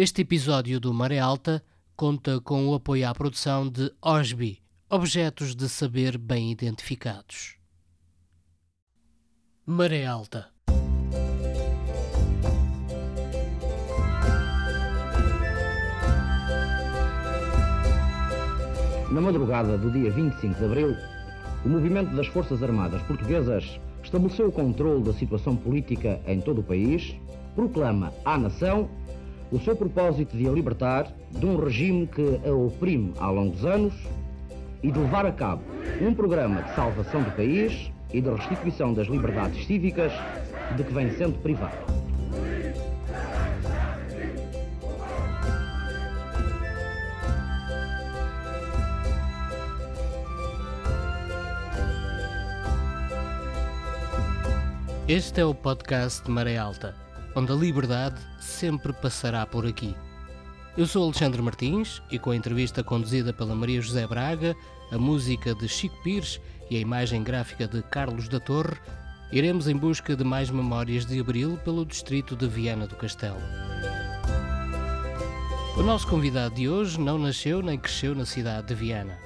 Este episódio do Maré Alta conta com o apoio à produção de OSBI, Objetos de Saber Bem Identificados. Maré Alta Na madrugada do dia 25 de abril, o movimento das Forças Armadas Portuguesas estabeleceu o controle da situação política em todo o país, proclama à nação o seu propósito de a libertar de um regime que a oprime há longos anos e de levar a cabo um programa de salvação do país e de restituição das liberdades cívicas de que vem sendo privado. Este é o podcast Maré Alta, onde a liberdade sempre passará por aqui. Eu sou Alexandre Martins e com a entrevista conduzida pela Maria José Braga, a música de Chico Pires e a imagem gráfica de Carlos da Torre, iremos em busca de mais memórias de Abril pelo distrito de Viana do Castelo. O nosso convidado de hoje não nasceu nem cresceu na cidade de Viana.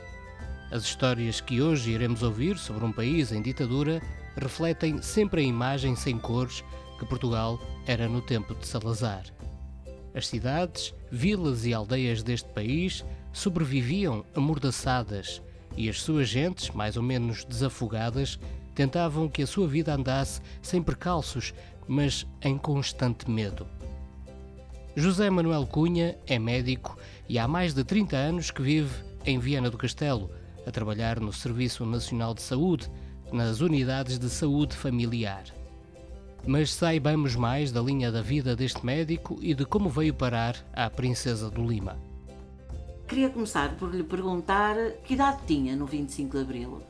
As histórias que hoje iremos ouvir sobre um país em ditadura refletem sempre a imagem sem cores que Portugal era no tempo de Salazar. As cidades, vilas e aldeias deste país sobreviviam amordaçadas e as suas gentes, mais ou menos desafogadas, tentavam que a sua vida andasse sem percalços, mas em constante medo. José Manuel Cunha é médico e há mais de 30 anos que vive em Viana do Castelo, a trabalhar no Serviço Nacional de Saúde, nas unidades de saúde familiar. Mas saibamos mais da linha da vida deste médico e de como veio parar à Princesa do Lima. Queria começar por lhe perguntar que idade tinha no 25 de Abril?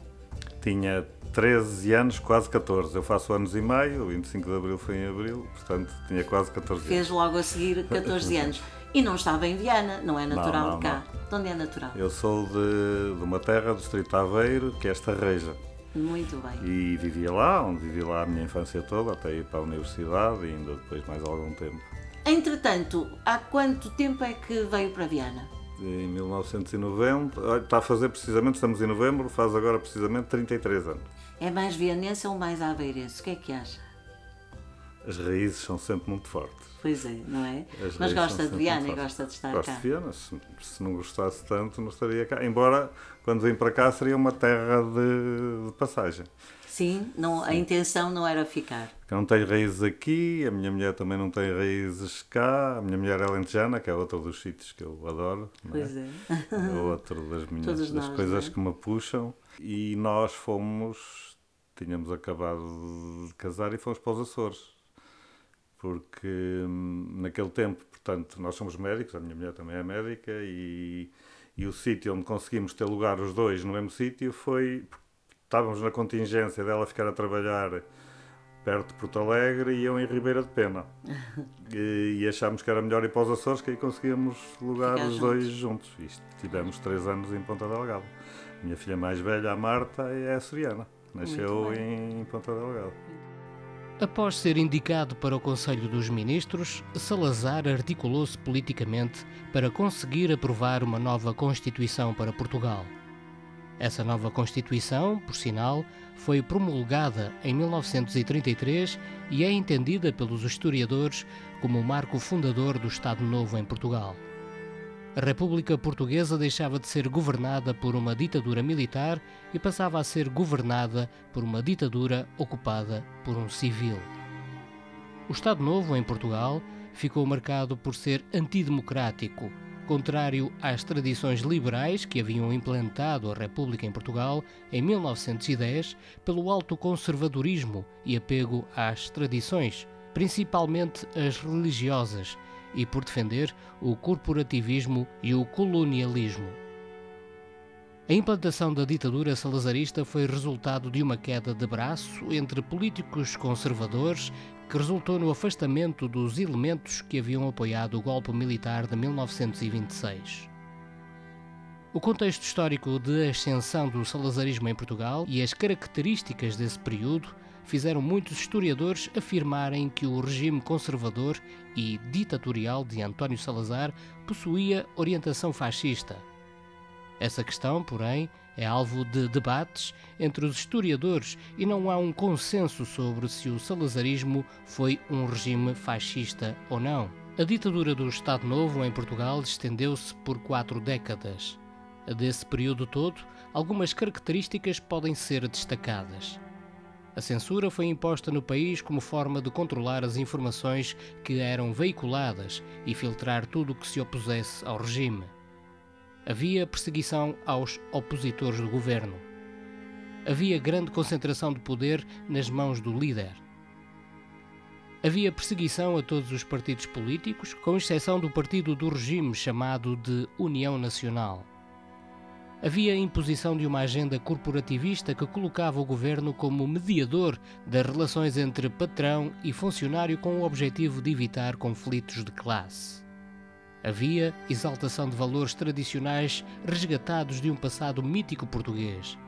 Tinha 13 anos, quase 14. Eu faço anos e meio, o 25 de Abril foi em Abril, portanto tinha quase 14 anos. Fez logo a seguir 14 anos. E não estava em Viana, não é natural Não, não, de cá. De onde é natural? Eu sou de, de uma terra do distrito Aveiro, que é esta reja. Muito bem. E vivia lá, onde vivi lá a minha infância toda, até ir para a universidade e ainda depois mais algum tempo. Entretanto, há quanto tempo é que veio para Viana? Em 1990, olha, está a fazer precisamente, estamos em novembro, faz agora precisamente 33 anos. É mais vianense ou mais aveirense? O que é que acha? As raízes são sempre muito fortes. Pois é, não é? As Mas gosta de Viana e gosta de estar Gosto cá. de Viana, se, se não gostasse tanto não estaria cá. Embora, quando vim para cá, seria uma terra de, de passagem. Sim, não, a intenção não era ficar. Eu não tenho raízes aqui, a minha mulher também não tem raízes cá, a minha mulher é lentejana, que é outro dos sítios que eu adoro. é? Pois é. É outro das minhas das nós, coisas é? que me puxam. E nós fomos, tínhamos acabado de casar e fomos para os Açores. Porque hum, naquele tempo, portanto, nós somos médicos, a minha mulher também é médica, e, e o sítio onde conseguimos ter lugar os dois no mesmo sítio foi. Estávamos na contingência dela ficar a trabalhar perto de Porto Alegre e eu em Ribeira de Pena. E, e achámos que era melhor ir para os Açores, que aí conseguíamos lugar Ficar os dois juntos. E tivemos três anos em Ponta Delgada. Minha filha mais velha, a Marta, é açoriana. Nasceu Muito em Ponta Delgada. Após ser indicado para o Conselho dos Ministros, Salazar articulou-se politicamente para conseguir aprovar uma nova Constituição para Portugal. Essa nova Constituição, por sinal, foi promulgada em 1933 e é entendida pelos historiadores como o marco fundador do Estado Novo em Portugal. A República Portuguesa deixava de ser governada por uma ditadura militar e passava a ser governada por uma ditadura ocupada por um civil. O Estado Novo em Portugal ficou marcado por ser antidemocrático, contrário às tradições liberais que haviam implantado a República em Portugal em 1910 pelo alto conservadorismo e apego às tradições, principalmente as religiosas, e por defender o corporativismo e o colonialismo. A implantação da ditadura salazarista foi resultado de uma queda de braço entre políticos conservadores que resultou no afastamento dos elementos que haviam apoiado o golpe militar de 1926. O contexto histórico de ascensão do salazarismo em Portugal e as características desse período fizeram muitos historiadores afirmarem que o regime conservador e ditatorial de António Salazar possuía orientação fascista. Essa questão, porém, é alvo de debates entre os historiadores e não há um consenso sobre se o salazarismo foi um regime fascista ou não. A ditadura do Estado Novo em Portugal estendeu-se por quatro décadas. Desse período todo, algumas características podem ser destacadas. A censura foi imposta no país como forma de controlar as informações que eram veiculadas e filtrar tudo o que se opusesse ao regime. Havia perseguição aos opositores do governo. Havia grande concentração de poder nas mãos do líder. Havia perseguição a todos os partidos políticos, com exceção do partido do regime chamado de União Nacional. Havia a imposição de uma agenda corporativista que colocava o governo como mediador das relações entre patrão e funcionário com o objetivo de evitar conflitos de classe. Havia exaltação de valores tradicionais resgatados de um passado mítico português.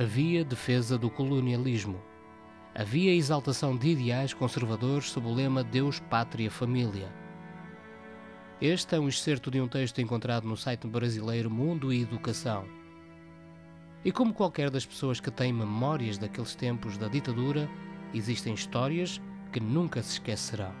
Havia defesa do colonialismo. Havia exaltação de ideais conservadores sob o lema Deus, Pátria, Família. Este é um excerto de um texto encontrado no site brasileiro Mundo e Educação. E como qualquer das pessoas que têm memórias daqueles tempos da ditadura, existem histórias que nunca se esquecerão.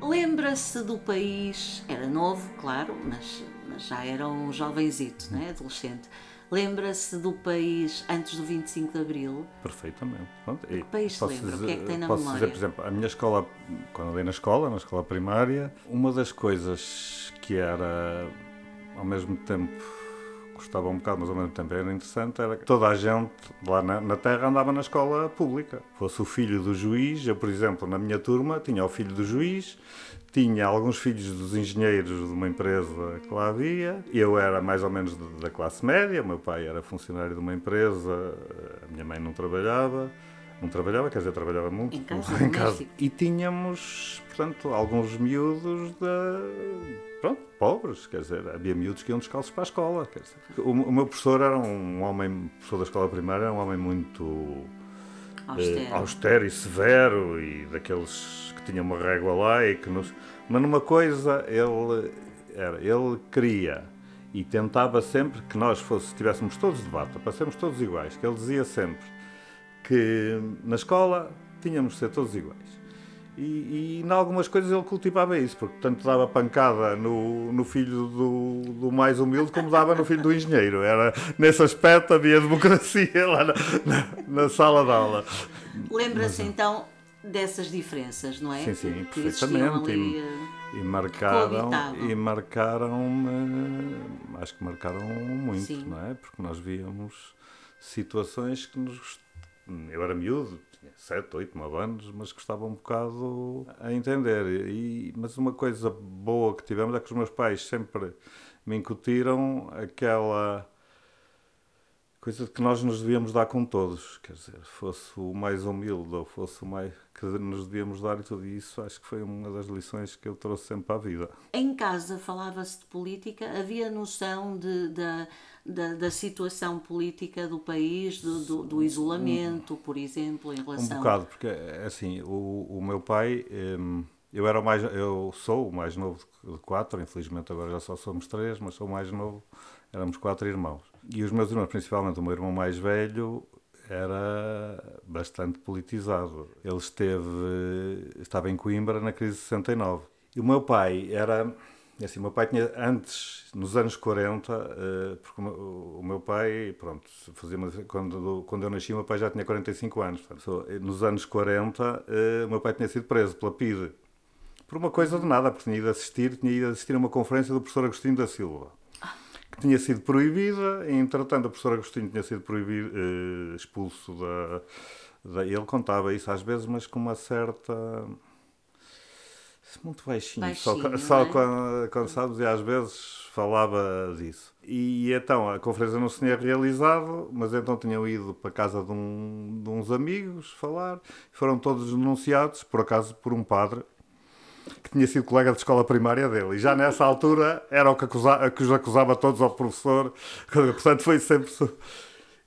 Lembra-se do país, era novo, claro, mas, mas já era um jovenzito, né? adolescente. Lembra-se do país antes do 25 de Abril? Perfeitamente. Pronto, que país se lembra? Dizer, o que é que tem na posso memória? dizer, por exemplo, a minha escola, quando andei na escola, na escola primária, uma das coisas que era, ao mesmo tempo, gostava um bocado, mas ao mesmo tempo era interessante, era que toda a gente lá na, na, terra andava na escola pública. Fosse o filho do juiz, eu, por exemplo, na minha turma, tinha o filho do juiz, tinha alguns filhos dos engenheiros de uma empresa que lá havia, eu era mais ou menos da classe média, o meu pai era funcionário de uma empresa, a minha mãe não trabalhava. Não trabalhava, quer dizer, trabalhava muito em casa. Em casa. E tínhamos, portanto, alguns miúdos da pronto, pobres, quer dizer, havia miúdos que iam descalços para a escola. Quer dizer. O, o meu professor era um homem, professor da escola primária, era um homem muito austero. Eh, austero e severo e daqueles que tinha uma régua lá e que nos... Mas numa coisa ele, era, ele queria e tentava sempre que nós fosse, estivéssemos todos de bata, para sermos todos iguais, que ele dizia sempre que na escola tínhamos de ser todos iguais. E, e em algumas coisas ele cultivava isso, porque tanto dava pancada no, no filho do, do mais humilde como dava no filho do engenheiro. Era, nesse aspecto havia democracia lá na, na, na sala de aula. Lembra-se então dessas diferenças, não é? Sim, sim, que perfeitamente. Ali, e, e marcaram, e marcaram acho que marcaram muito, sim. não é? Porque nós víamos situações que nos. Eu era miúdo, tinha 7, 8, 9 anos, mas gostava um bocado a entender. E, mas uma coisa boa que tivemos é que os meus pais sempre me incutiram aquela coisa de que nós nos devíamos dar com todos, quer dizer, fosse o mais humilde ou fosse o mais que nos devíamos dar e tudo isso, acho que foi uma das lições que eu trouxe sempre a vida. Em casa falava-se de política, havia noção de, de, de, da situação política do país, do, do, do isolamento, por exemplo, em relação... Um bocado, porque assim, o, o meu pai... Hum, eu era mais, eu sou o mais novo de quatro, infelizmente agora já só somos três, mas sou o mais novo, éramos quatro irmãos. E os meus irmãos, principalmente o meu irmão mais velho, era bastante politizado. Ele esteve, estava em Coimbra na crise de 69. E o meu pai era, assim, o meu pai tinha antes, nos anos 40, porque o meu pai, pronto, fazia uma, quando, quando eu nasci, o meu pai já tinha 45 anos. Nos anos 40, o meu pai tinha sido preso pela PIDE por uma coisa de nada, porque tinha ido assistir, tinha ido assistir a uma conferência do professor Agostinho da Silva, que tinha sido proibida, e entretanto o professor Agostinho tinha sido proibido, eh, expulso da, da... Ele contava isso às vezes, mas com uma certa... Muito baixinho, baixinho só, só é? quando, quando sabes, e às vezes falava disso. E então a conferência não se tinha realizado, mas então tinham ido para a casa de, um, de uns amigos falar, foram todos denunciados, por acaso, por um padre, que tinha sido colega de escola primária dele. E já nessa altura era o que, acusava, que os acusava todos ao professor. Portanto, foi sempre.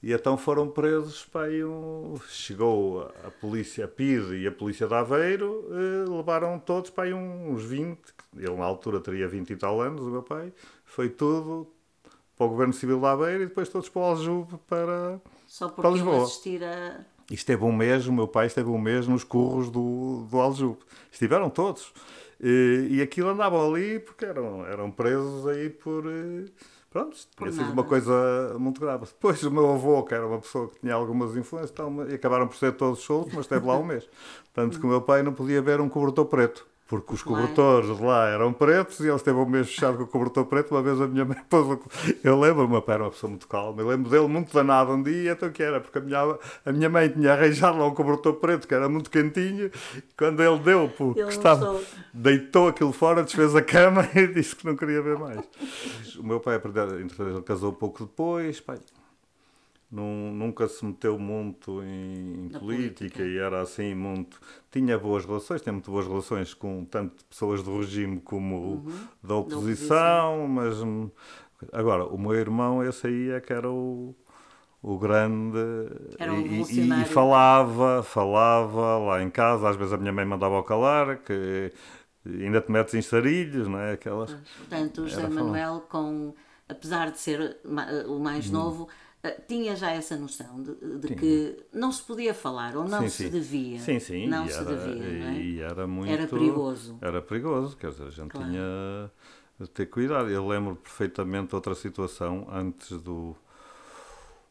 E então foram presos, pá, um, chegou a, polícia, a PID e a polícia de Aveiro, eh, levaram todos, pá, uns 20, ele na altura teria 20 e tal anos, o meu pai, foi tudo para o Governo Civil de Aveiro e depois todos para o Aljube para, Só porque para Lisboa. a... E esteve um mês, o meu pai esteve um mês nos curros do, do Aljube. Estiveram todos. E, e aquilo andavam ali porque eram, eram presos aí por. Pronto, tinha sido uma coisa muito grave. Depois o meu avô, que era uma pessoa que tinha algumas influências, e acabaram por ser todos soltos, mas esteve lá um mês. Tanto que o meu pai não podia ver um cobertor preto. Porque os Claro. cobertores de lá eram pretos e ele esteve um mês fechado com o cobertor preto. Uma vez a minha mãe pôs o... Eu lembro, o meu pai era uma pessoa muito calma. Eu lembro dele muito danado um dia, então que era, porque a minha, a minha mãe tinha arranjado lá um cobertor preto que era muito quentinho. Quando ele deu, porque Ele estava, deitou aquilo fora, desfez a cama e disse que não queria ver mais. O meu pai, entretanto, ele casou pouco depois, pai, nun- nunca se meteu muito em, em política, política. e era assim muito. Tinha boas relações, tinha muito boas relações com tanto pessoas do regime como da oposição, mas hum, agora o meu irmão, esse aí é que era o. O grande Era um e- e, e falava, falava lá em casa, às vezes a minha mãe mandava ao calar, que ainda te metes em sarilhos, não é? Aquelas. Portanto, o José. Manuel, com, apesar de ser o mais novo, eh, tinha já essa noção de, de que não se podia falar ou não Sim, se sim. devia. Sim, sim. Não e se era, devia, não é? E era muito. Era perigoso. Era perigoso, quer dizer, a gente Claro. tinha de ter cuidado. Eu lembro perfeitamente outra situação antes do.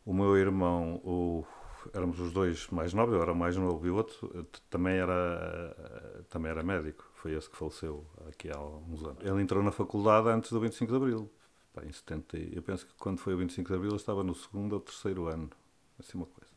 O meu irmão, o, éramos os dois mais novos, eu era mais novo e o outro eh, também era, eh, também era médico. Foi esse que faleceu aqui há uns anos. Ele entrou na faculdade antes do 25 de Abril. Pá, em 70, e- eu penso que quando foi o 25 de Abril ele estava no segundo ou terceiro ano. Assim uma coisa.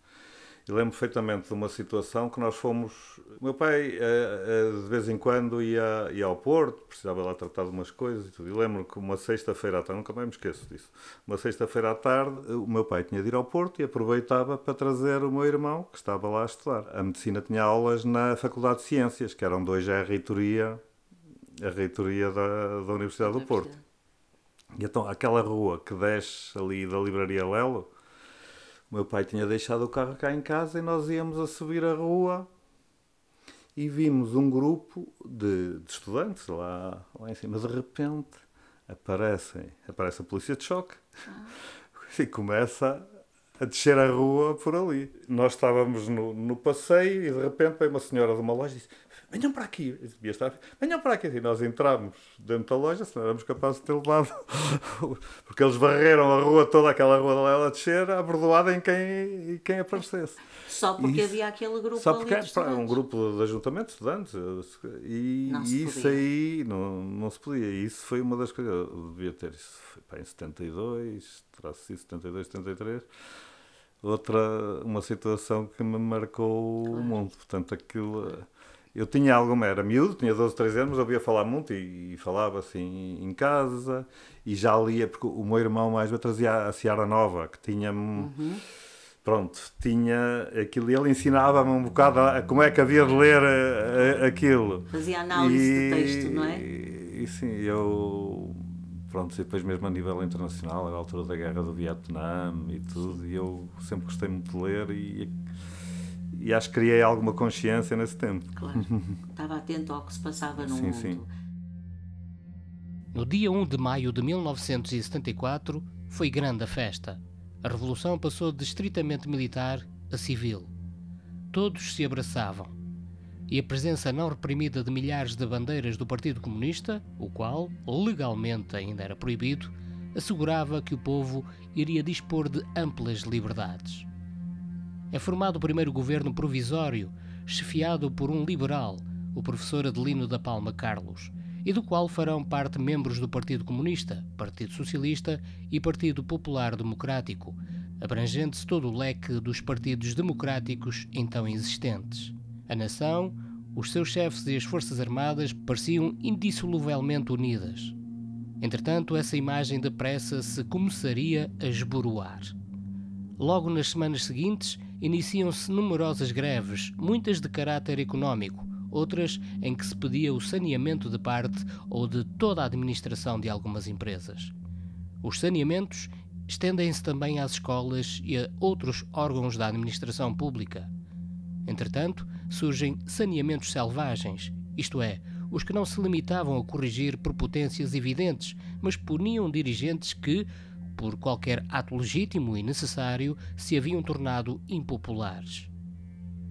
Eu lembro perfeitamente de uma situação que nós fomos. O meu pai, eh, eh, de vez em quando, ia, ia ao Porto, precisava lá tratar de umas coisas e tudo. E lembro que uma sexta-feira à tarde, nunca mais me esqueço disso. Uma sexta-feira à tarde, o meu pai tinha de ir ao Porto e aproveitava para trazer o meu irmão, que estava lá a estudar. A medicina tinha aulas na Faculdade de Ciências, que eram dois à reitoria, a reitoria da, da Universidade do Porto. E então, aquela rua que desce ali da Livraria Lelo, o meu pai tinha deixado o carro cá em casa e nós íamos a subir a rua e vimos um grupo de, de estudantes lá, lá em cima. De repente aparecem, aparece a polícia de choque e começa a descer a rua por ali. Nós estávamos no, no passeio e de repente veio uma senhora de uma loja e disse venham para aqui. Devia estar, venham para aqui. E nós entramos dentro da loja, se não éramos capazes de ter levado. Porque eles varreram a rua toda, aquela rua da Lela a descer, abordoada em quem, em quem aparecesse. Só porque Isso- havia aquele grupo Só ali porque de é pá, um grupo de ajuntamento de estudantes. E isso podia. aí não, não se podia. E isso foi uma das coisas. Eu devia ter isso foi, pá, em 72, terá sido 72, 73. Outra, uma situação que me marcou o mundo. Portanto, aquilo. Eu tinha alguma, era miúdo, tinha 12, 13 anos, mas ouvia falar muito e, e falava assim em casa e já lia, porque o meu irmão mais velho trazia a Seara Nova, que tinha. Pronto, tinha aquilo e ele ensinava-me um bocado a, como é que havia de ler eh, eh, aquilo. Fazia análise de texto, não é? E, e sim, eu. Pronto, e depois mesmo a nível internacional, à altura da guerra do Vietnã e tudo, e eu sempre gostei muito de ler e, e acho que criei alguma consciência nesse tempo. Claro. Estava atento ao que se passava no Sim, mundo. sim. No dia 1 de maio de 1974 foi grande a festa. A revolução passou de estritamente militar a civil. Todos se abraçavam. E a presença não reprimida de milhares de bandeiras do Partido Comunista, o qual, legalmente ainda era proibido, assegurava que o povo iria dispor de amplas liberdades. É formado o primeiro governo provisório, chefiado por um liberal, o professor Adelino da Palma Carlos, e do qual farão parte membros do Partido Comunista, Partido Socialista e Partido Popular Democrático, abrangente-se todo o leque dos partidos democráticos então existentes. A nação, os seus chefes e as Forças Armadas pareciam indissoluvelmente unidas. Entretanto, essa imagem depressa se começaria a esboroar. Logo nas semanas seguintes, iniciam-se numerosas greves, muitas de caráter económico, outras em que se pedia o saneamento de parte ou de toda a administração de algumas empresas. Os saneamentos estendem-se também às escolas e a outros órgãos da administração pública. Entretanto, surgem saneamentos selvagens, isto é, os que não se limitavam a corrigir prepotências evidentes, mas puniam dirigentes que, por qualquer ato legítimo e necessário, se haviam tornado impopulares.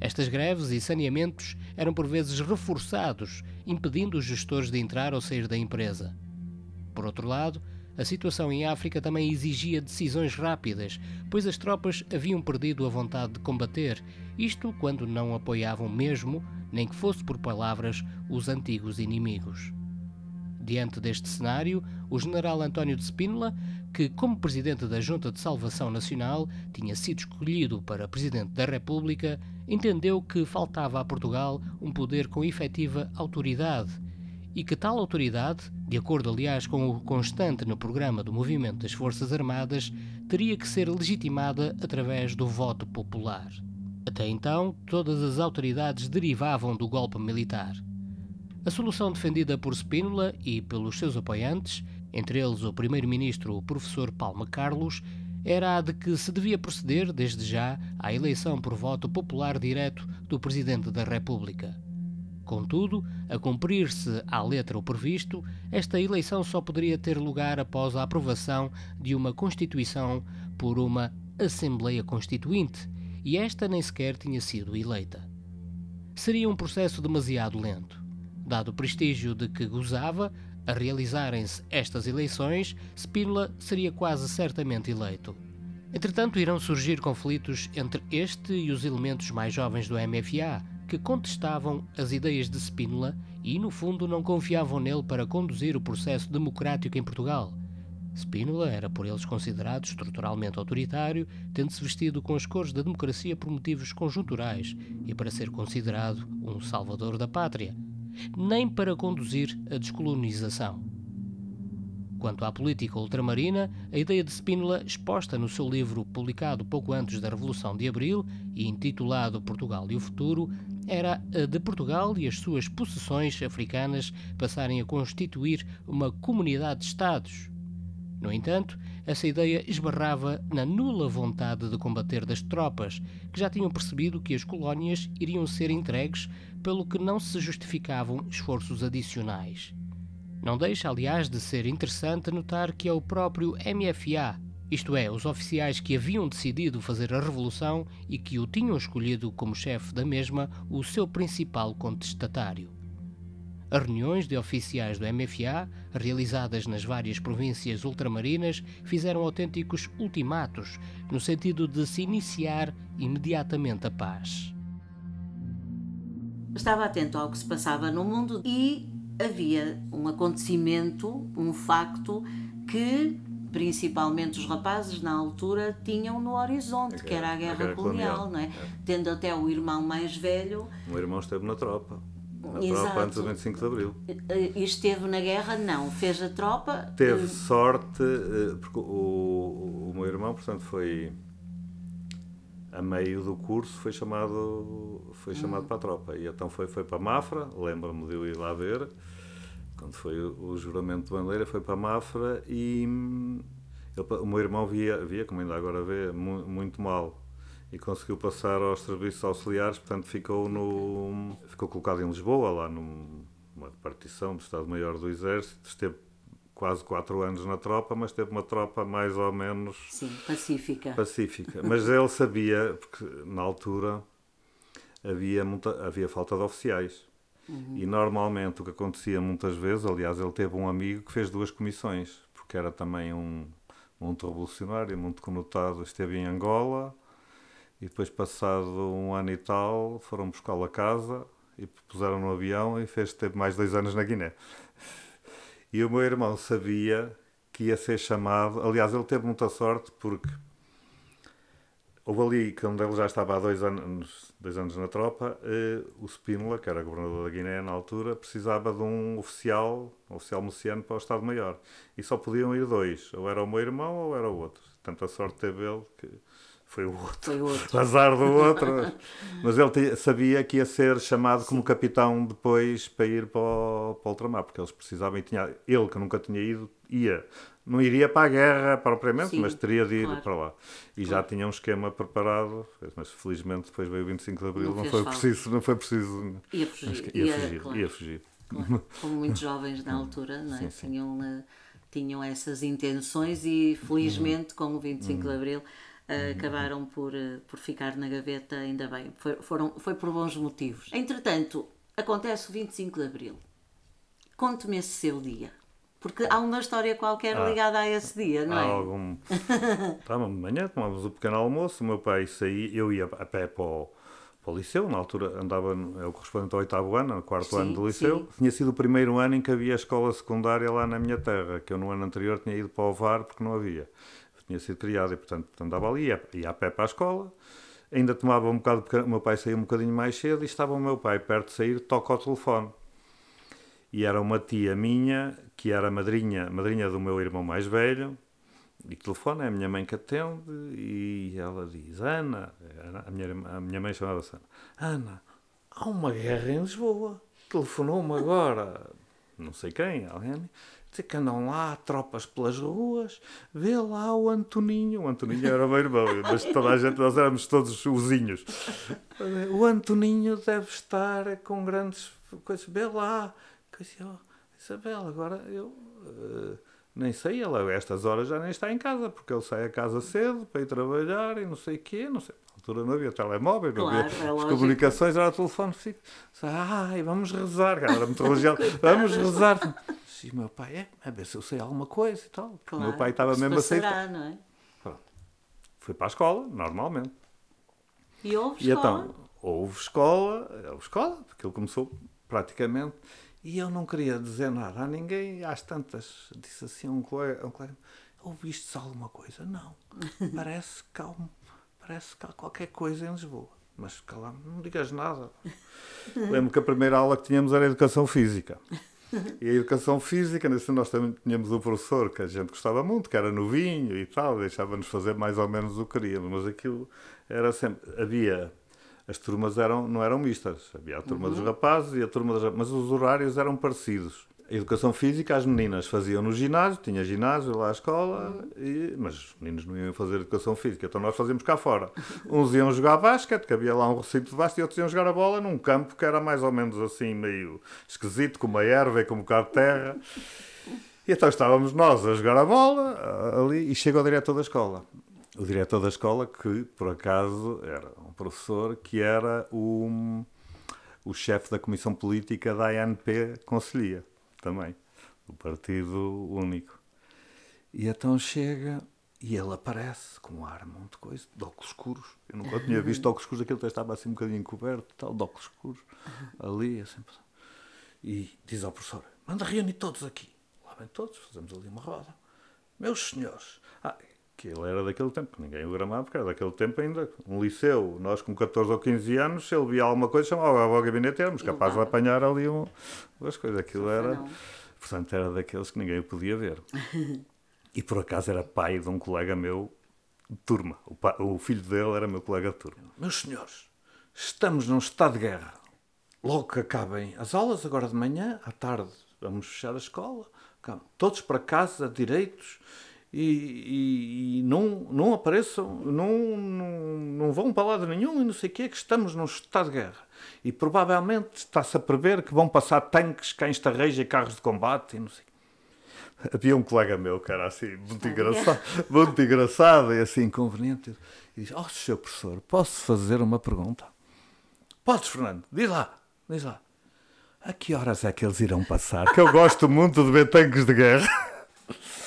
Estas greves e saneamentos eram por vezes reforçados, impedindo os gestores de entrar ou sair da empresa. Por outro lado, a situação em África também exigia decisões rápidas, pois as tropas haviam perdido a vontade de combater, isto quando não apoiavam mesmo, nem que fosse por palavras, os antigos inimigos. Diante deste cenário, o general António de Spínola, que, como presidente da Junta de Salvação Nacional, tinha sido escolhido para presidente da República, entendeu que faltava a Portugal um poder com efetiva autoridade e que tal autoridade, de acordo aliás com o constante no programa do movimento das Forças Armadas, teria que ser legitimada através do voto popular. Até então, todas as autoridades derivavam do golpe militar. A solução defendida por Spínola e pelos seus apoiantes, entre eles o primeiro-ministro professor Palma Carlos, era a de que se devia proceder, desde já, à eleição por voto popular direto do Presidente da República. Contudo, a cumprir-se à letra o previsto, esta eleição só poderia ter lugar após a aprovação de uma Constituição por uma Assembleia Constituinte, e esta nem sequer tinha sido eleita. Seria um processo demasiado lento. Dado o prestígio de que gozava, a realizarem-se estas eleições, Spínola seria quase certamente eleito. Entretanto, irão surgir conflitos entre este e os elementos mais jovens do MFA, que contestavam as ideias de Spínola e, no fundo, não confiavam nele para conduzir o processo democrático em Portugal. Spínola era por eles considerado estruturalmente autoritário, tendo-se vestido com as cores da democracia por motivos conjunturais e para ser considerado um salvador da pátria, nem para conduzir a descolonização. Quanto à política ultramarina, a ideia de Spínola, exposta no seu livro publicado pouco antes da Revolução de Abril e intitulado Portugal e o Futuro, era a de Portugal e as suas possessões africanas passarem a constituir uma comunidade de Estados. No entanto, essa ideia esbarrava na nula vontade de combater das tropas, que já tinham percebido que as colónias iriam ser entregues, pelo que não se justificavam esforços adicionais. Não deixa, aliás, de ser interessante notar que é o próprio MFA, isto é, os oficiais que haviam decidido fazer a revolução e que o tinham escolhido como chefe da mesma, o seu principal contestatário. As reuniões de oficiais do MFA, realizadas nas várias províncias ultramarinas, fizeram autênticos ultimatos, no sentido de se iniciar imediatamente a paz. Estava atento ao que se passava no mundo e havia um acontecimento, um facto que principalmente os rapazes na altura tinham no horizonte, que era a guerra, a guerra colonial, colonial, não é? é? Tendo até o irmão mais velho. O irmão esteve na tropa. Na Exato. tropa antes do 25 de Abril. E esteve na guerra? Não. Fez a tropa? Teve uh... sorte, eh, porque o, o, meu irmão, portanto, foi a meio do curso foi chamado foi chamado hum. para a tropa e então foi foi para Mafra lembro-me de eu ir lá ver quando foi o, juramento de bandeira, foi para Mafra e ele, o meu irmão via, via, como ainda agora vê, mu, muito mal e conseguiu passar aos serviços auxiliares, portanto ficou no ficou colocado em Lisboa, lá numa repartição do Estado-Maior do Exército, esteve quase quatro anos na tropa, mas teve uma tropa mais ou menos Sim, pacífica. Pacífica. Mas ele sabia, porque na altura havia, muita, havia falta de oficiais. Uhum. E normalmente o que acontecia muitas vezes, aliás, ele teve um amigo que fez duas comissões, porque era também um muito revolucionário, muito conotado, esteve em Angola e depois, passado um ano e tal, foram buscá-lo a casa e puseram no avião e fez teve mais dois anos na Guiné. E o meu irmão sabia que ia ser chamado, aliás, ele teve muita sorte porque Houve ali, quando ele já estava há dois anos, dois anos na tropa, eh, o Spínola, que era governador da Guiné na altura, precisava de um oficial, um oficial mociano para o Estado-Maior. E só podiam ir dois, ou era o meu irmão ou era o outro. Tanta sorte teve ele que foi o outro. Foi o outro. Azar do outro. Mas ele sabia que ia ser chamado como capitão depois para ir para o, para o ultramar, porque eles precisavam e tinha, ele que nunca tinha ido, ia. Não iria para a guerra propriamente, Sim, mas teria de ir claro. para lá. E já tinha um esquema preparado, mas felizmente depois veio o 25 de Abril, Não não, foi falta. preciso, não foi preciso. Ia fugir. Ia fugir, claro, ia fugir. claro. Como muitos jovens na altura, não é? Sim, sim. Tinham, eh, tinham essas intenções e felizmente Uhum. com o 25 de Abril eh, acabaram por, eh, por ficar na gaveta, ainda bem. Foi, foram, foi por bons motivos. Entretanto, acontece o 25 de Abril. Conte-me esse seu dia. Porque há uma história qualquer Ah. ligada a esse dia, não Há é? algum. Estávamos de manhã, tomávamos o pequeno almoço, o meu pai saía, eu ia a pé para o, para o liceu, na altura andava, o correspondente ao oitavo ano, no quarto Sim, ano do liceu. sim. Tinha sido o primeiro ano em que havia escola secundária lá na minha terra, que eu no ano anterior tinha ido para o VAR porque não havia. Tinha sido criado e, portanto, andava ali, ia, ia a pé para a escola. Ainda tomava um bocado, o meu pai saía um bocadinho mais cedo e estava o meu pai perto de sair, toca ao telefone e era uma tia minha, que era madrinha, madrinha do meu irmão mais velho, e telefona, é a minha mãe que atende, e ela diz, Ana, a minha, a minha mãe chamava-se Ana, Ana, há uma guerra em Lisboa, telefonou-me agora, não sei quem, alguém, que andam lá tropas pelas ruas, vê lá o Antoninho, o Antoninho era o meu irmão, mas toda a gente, nós éramos todos usinhos, o Antoninho deve estar com grandes coisas, vê lá, coisa, oh, Isabel, agora eu eh, nem sei, ele a estas horas já nem está em casa, porque ele sai a casa cedo para ir trabalhar e não sei o quê, não sei. Na altura não havia telemóvel, não Claro, havia é as comunicações, era o telefone fixo. Ai, vamos rezar, cara, era muito religioso, vamos rezar. E o meu pai, é, a ver se eu sei alguma coisa e tal. Claro, o meu pai estava mesmo a sair. passará, não é? Pronto. Fui para a escola, normalmente. E houve E escola? então, houve escola, houve escola, porque ele começou praticamente, e eu não queria dizer nada a ninguém, às tantas, disse assim a um colega, a um colega ouviste alguma coisa? Não, parece que há, um- parece que há qualquer coisa em Lisboa, mas cala não digas nada. Lembro que a primeira aula que tínhamos era Educação Física. E a Educação Física, nesse nós também tínhamos um professor que a gente gostava muito, que era novinho e tal, deixava-nos fazer mais ou menos o que queríamos, mas aquilo era sempre, havia as turmas eram, não eram mistas. Havia a turma dos rapazes e a turma das mas os horários eram parecidos. Educação física, as meninas faziam no ginásio, tinha ginásio lá à escola, e, mas os meninos não iam fazer educação física, então nós fazíamos cá fora. Uns iam jogar basquete, que havia lá um recinto de basquete, e outros iam jogar a bola num campo que era mais ou menos assim, meio esquisito, com uma erva e com um bocado de terra. E então estávamos nós a jogar a bola ali e chega o diretor da escola. O diretor da escola, que por acaso era um professor que era o, o chefe da comissão política da ANP Conselhia, também, do Partido Único. E então chega e ele aparece com um ar muito coisa, de óculos escuros. Eu nunca tinha visto óculos escuros, aquele até estava assim um bocadinho encoberto, tal, de óculos escuros, ali, assim. E diz ao professor: manda reunir todos aqui. Lá vem todos, fazemos ali uma roda. Meus senhores. Que ele era daquele tempo, que ninguém o gramava, porque era daquele tempo ainda. Um liceu, nós com 14 ou 15 anos, se ele via alguma coisa, chamava ao gabinete e éramos capazes de apanhar ali um, umas coisas. Aquilo era. Não. Portanto, era daqueles que ninguém o podia ver. E por acaso era pai de um colega meu de turma. O, pa- o filho dele era meu colega de turma. Meus senhores, estamos num estado de guerra. Logo que acabem as aulas, agora de manhã, à tarde, vamos fechar a escola. Todos para casa, direitos. E, e- e não, não apareçam, não, não, não vão para lado nenhum e não sei o quê, que estamos num estado de guerra. E provavelmente está-se a prever que vão passar tanques, cães de arreja e carros de combate e não sei Havia um colega meu que era assim, muito engraçado, muito engraçado e assim inconveniente. E diz: Oh, Sr. Professor, posso fazer uma pergunta? Podes, Fernando, diz lá, diz lá. A que horas é que eles irão passar? Que eu gosto muito de ver tanques de guerra.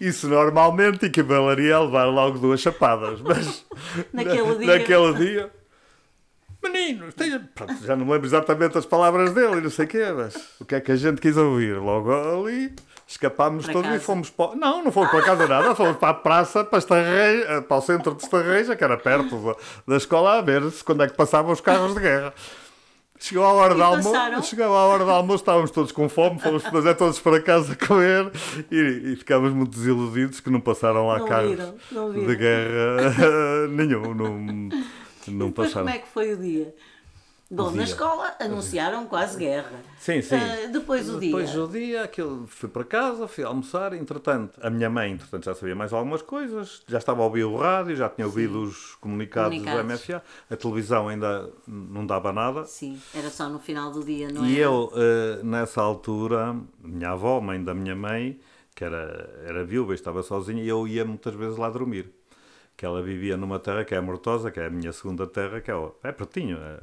Isso normalmente equivaleria a levar logo duas chapadas, mas Naquele dia. naquele dia Menino. Pronto, já não me lembro exatamente as palavras dele e não sei o quê, mas o que é que a gente quis ouvir? Logo ali, escapámos Para todos e casa. fomos para... Não, não fomos para casa nada, fomos para a praça, para, Estarreja, para o centro de Estarreja, que era perto da, da escola, a ver se quando é que passavam os carros de guerra. Chegou a hora do almoço, chegou a hora do almoço, estávamos todos com fome, fomos fazer todos para casa comer e, e ficámos muito desiludidos que não passaram lá Não carros viram, não viram. de guerra nenhum, não, não passaram. como é que foi o dia? Bom, O na dia. escola anunciaram quase guerra. Sim, sim. Ah, depois o dia. Depois o dia, aquilo, fui para casa, fui almoçar, entretanto, a minha mãe, entretanto, já sabia mais algumas coisas, já estava a ouvir o rádio, já tinha ouvido os comunicados, Comunicados. do MFA, a televisão ainda não dava nada. Sim, era só no final do dia, não é? E eu, eh, nessa altura, minha avó, mãe da minha mãe, que era, era viúva e estava sozinha, e eu ia muitas vezes lá dormir. Que ela vivia numa terra que é a Mortosa, que é a minha segunda terra, que é, é pertinho. é.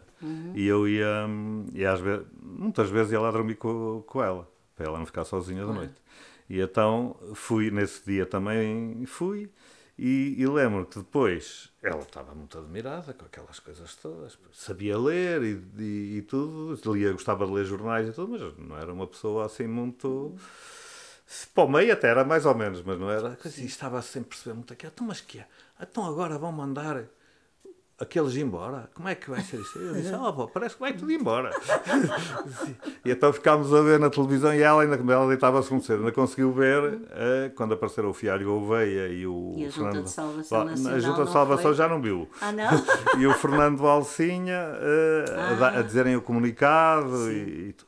E eu ia, e às vezes, muitas vezes ia lá dormir com, com ela, para ela não ficar sozinha de noite. E então fui, nesse dia também fui, e, e lembro que depois ela estava muito admirada com aquelas coisas todas, sabia ler e, e, e tudo, lia, gostava de ler jornais e tudo, mas não era uma pessoa assim muito. Para o meio até era mais ou menos, mas não era. Assim, estava sem perceber muito aquilo. Então, mas que é? Então agora vão mandar aqueles embora? Como é que vai ser isso? Eu disse, oh, pô, parece que vai tudo embora. e então ficámos a ver na televisão e ela, ainda como ela deitava-se muito cedo, ainda conseguiu ver eh, quando apareceram o Fialho Gouveia e o E a Junta Fernando- de Salvação Nacional A Junta de Salvação já não viu. Ah, não? E o Fernando Alcinha a, da- Ah. a dizerem o comunicado e, e tudo.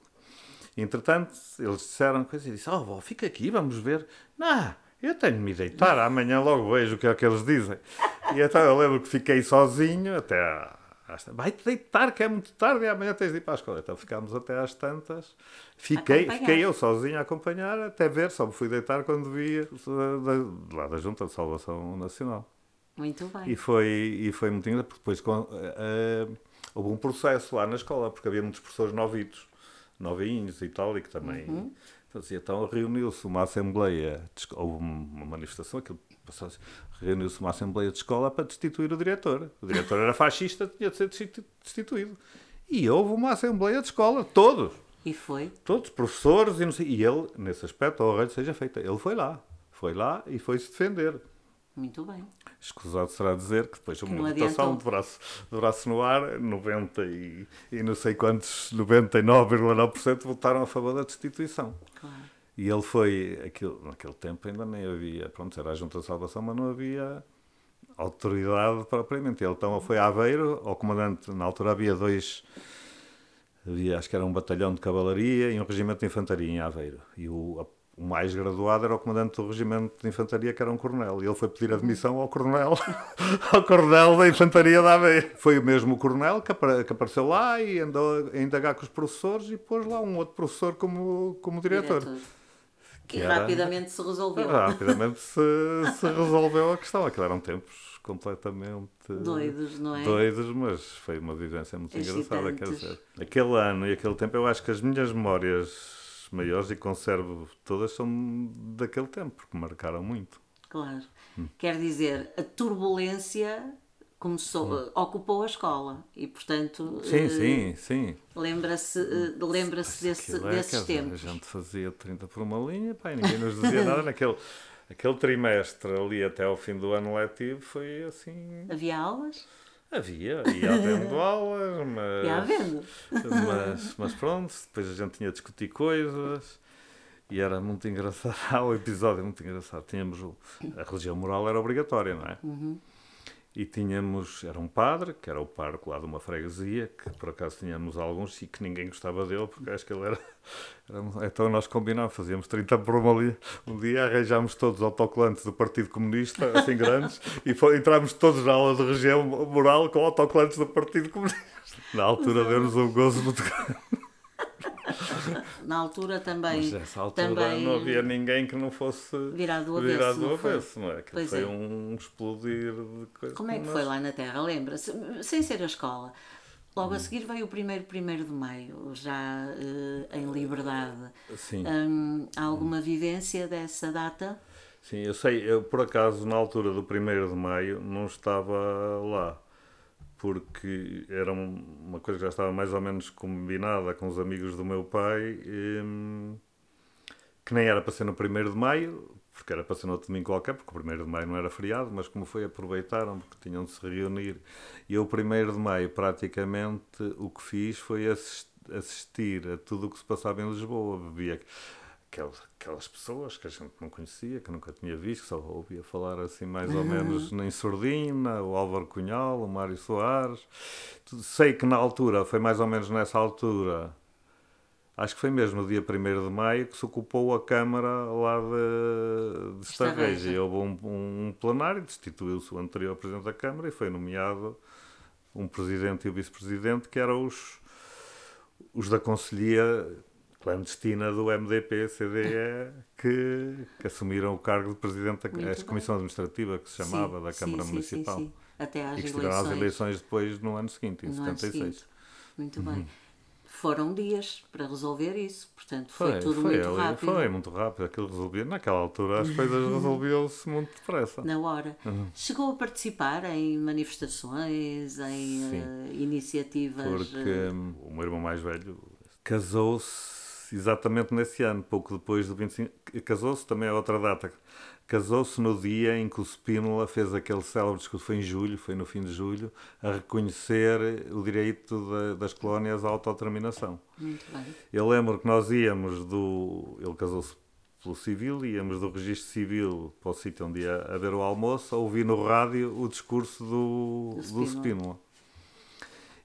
Entretanto, eles disseram coisa e disse: Oh, vó, fica aqui, vamos ver. Não, eu tenho de me deitar, amanhã logo vejo o que é que eles dizem. E então eu lembro que fiquei sozinho até às Vai-te deitar, que é muito tarde e amanhã tens de ir para a escola. Então ficámos até às tantas. Fiquei, Acompanhar. fiquei eu sozinho a acompanhar até ver, só me fui deitar quando da, da, lá da Junta de Salvação Nacional. Muito bem. E foi, e foi muito engraçado, porque depois com- eh, houve um processo lá na escola, porque havia muitos professores novitos, novinhos e tal, e que também. Uhum. Então, assim, então reuniu-se uma assembleia, de houve uma manifestação, aquilo reuniu-se uma assembleia de escola para destituir o diretor. O diretor era fascista, tinha de ser destitu- destituído. E houve uma assembleia de escola, todos, E foi? todos, professores e não sei. E ele, nesse aspecto, ao rei seja feita, ele foi lá, foi lá e foi-se defender. Muito bem. Escusado será dizer que depois não uma votação de braço, de braço no ar, 90 e, e não sei quantos, 99,9% votaram a favor da destituição. Claro. E ele foi, aquilo, naquele tempo ainda nem havia, pronto, era a Junta de Salvação, mas não havia autoridade propriamente. Ele então foi a Aveiro, ao comandante, na altura havia dois, havia, acho que era um batalhão de cavalaria e um regimento de infantaria em Aveiro. E o, o mais graduado era o comandante do regimento de infantaria, que era um coronel. E ele foi pedir admissão ao coronel, ao coronel da infantaria de Aveiro. Foi o mesmo coronel que, apare- que apareceu lá e andou a indagar com os professores e pôs lá um outro professor como, como diretor. E era- Ah, rapidamente se resolveu. Rapidamente se, se resolveu a questão. Aquilo eram tempos completamente Doidos, não é? doidos, mas foi uma vivência muito engraçada. Quer Excitantes. dizer, aquele ano e aquele tempo, eu acho que as minhas memórias maiores e conservo todas são daquele tempo, porque marcaram muito. Claro. Hum. Quer dizer, a turbulência começou, ocupou a escola e, portanto, Hum. Sim, eh, sim, sim. lembra-se eh, lembra-se desse, Aquilo é, desses tempos. A gente fazia 30 por uma linha, pá, e ninguém nos dizia nada naquele. Aquele trimestre ali até ao fim do ano letivo foi assim. Havia aulas? Havia, ia havendo aulas, mas. Ia havendo. Mas, mas pronto, depois a gente tinha a discutir coisas e era muito engraçado. Um episódio muito engraçado. Tínhamos o, a religião moral era obrigatória, não é? E tínhamos, era um padre, que era o parco lá de uma freguesia, que por acaso tínhamos alguns e que ninguém gostava dele, porque acho que ele era. era um- então nós combinámos, fazíamos 30 por uma linha. Um dia arranjámos todos autocolantes do Partido Comunista, assim grandes, e foi, entrámos todos na aula de religião moral com autocolantes do Partido Comunista. Na altura deu-nos um gozo muito grande. Na altura também. Mas nessa altura também não havia ninguém que não fosse Virado do avesso, virado avesso, não é? Que Pois foi é. um explodir de coisas. Como é que mas- foi lá na Terra? Lembra-se? Sem ser a escola. Logo Hum. a seguir veio o primeiro primeiro de maio, já eh, em liberdade. Sim. Hum, há alguma vivência dessa data? Sim, eu sei, eu por acaso na altura do 1 de maio não estava lá, porque era um- uma coisa que já estava mais ou menos combinada com os amigos do meu pai, hum, que nem era para ser no 1 de maio, porque era para ser no outro domingo qualquer, porque o 1 de maio não era feriado, mas como foi, aproveitaram, porque tinham de se reunir. E eu, o 1 de maio, praticamente, o que fiz foi assistir a tudo o que se passava em Lisboa. Bebia aquelas, aquelas pessoas que a gente não conhecia, que nunca tinha visto, só ouvia falar assim mais ou menos em sordina, o Álvaro Cunhal, o Mário Soares. Sei que na altura, foi mais ou menos nessa altura, acho que foi mesmo no dia 1 de maio que se ocupou a Câmara lá de, de Estarreja. Houve um, um, plenário, destituiu-se o anterior Presidente da Câmara e foi nomeado um Presidente e o Vice-Presidente que eram os, os da Conselhia clandestina do MDP-CDE que, que, assumiram o cargo de Presidente da Comissão Administrativa, que se chamava, sim, da Câmara sim, Municipal. Sim, Até às e que eleições. as eleições depois no ano seguinte, em no 76. Muito bem. Uhum. Foram dias para resolver isso, portanto foi, foi tudo foi, muito rápido. Foi muito rápido, aquilo resolvia. Naquela altura as coisas resolviam-se muito depressa. Na hora. Uhum. Chegou a participar em manifestações, em uh, iniciativas. Porque uh... o meu irmão mais velho casou-se exatamente nesse ano, pouco depois do 25. Casou-se também a outra data. Casou-se no dia em que o Spínola fez aquele célebre discurso, foi em julho, foi no fim de julho, a reconhecer o direito de, das colónias à autodeterminação. Muito bem. Eu lembro que nós íamos do. Ele casou-se pelo civil, íamos do registro civil para o sítio onde ia haver o almoço, a ouvir no rádio o discurso do, do Spínola.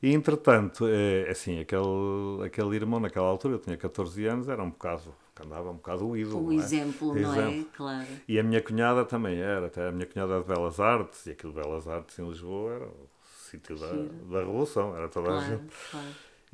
E, entretanto, é, assim, aquele, aquele irmão, naquela altura, eu tinha 14 anos, era um bocado, andava um bocado o ídolo. Um não é? exemplo, não é? Claro. E a minha cunhada também era, até a minha cunhada de Belas Artes, e aquilo de Belas Artes em Lisboa era o sítio da, da Revolução, era toda claro, a gente. Claro.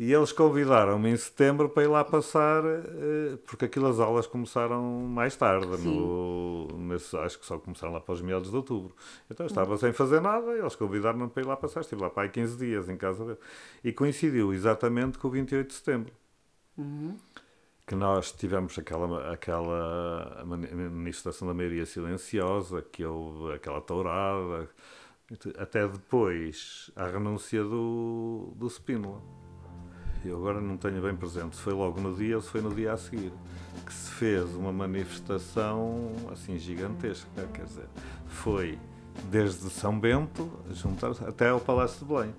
E eles convidaram-me em setembro para ir lá passar, eh, porque aquelas aulas começaram mais tarde, no, nesse, acho que só começaram lá para os meados de outubro. Então eu estava sem fazer nada, eles convidaram-me para ir lá passar, estive lá para aí 15 dias em casa dele. E coincidiu exatamente com o 28 de setembro. Uhum. Que nós tivemos aquela, aquela manifestação da maioria silenciosa, que houve aquela tourada, até depois a renúncia do, do Spínola eu agora não tenho bem presente se foi logo no dia ou se foi no dia a seguir, que se fez uma manifestação assim gigantesca, quer dizer, foi desde São Bento até ao Palácio de Belém.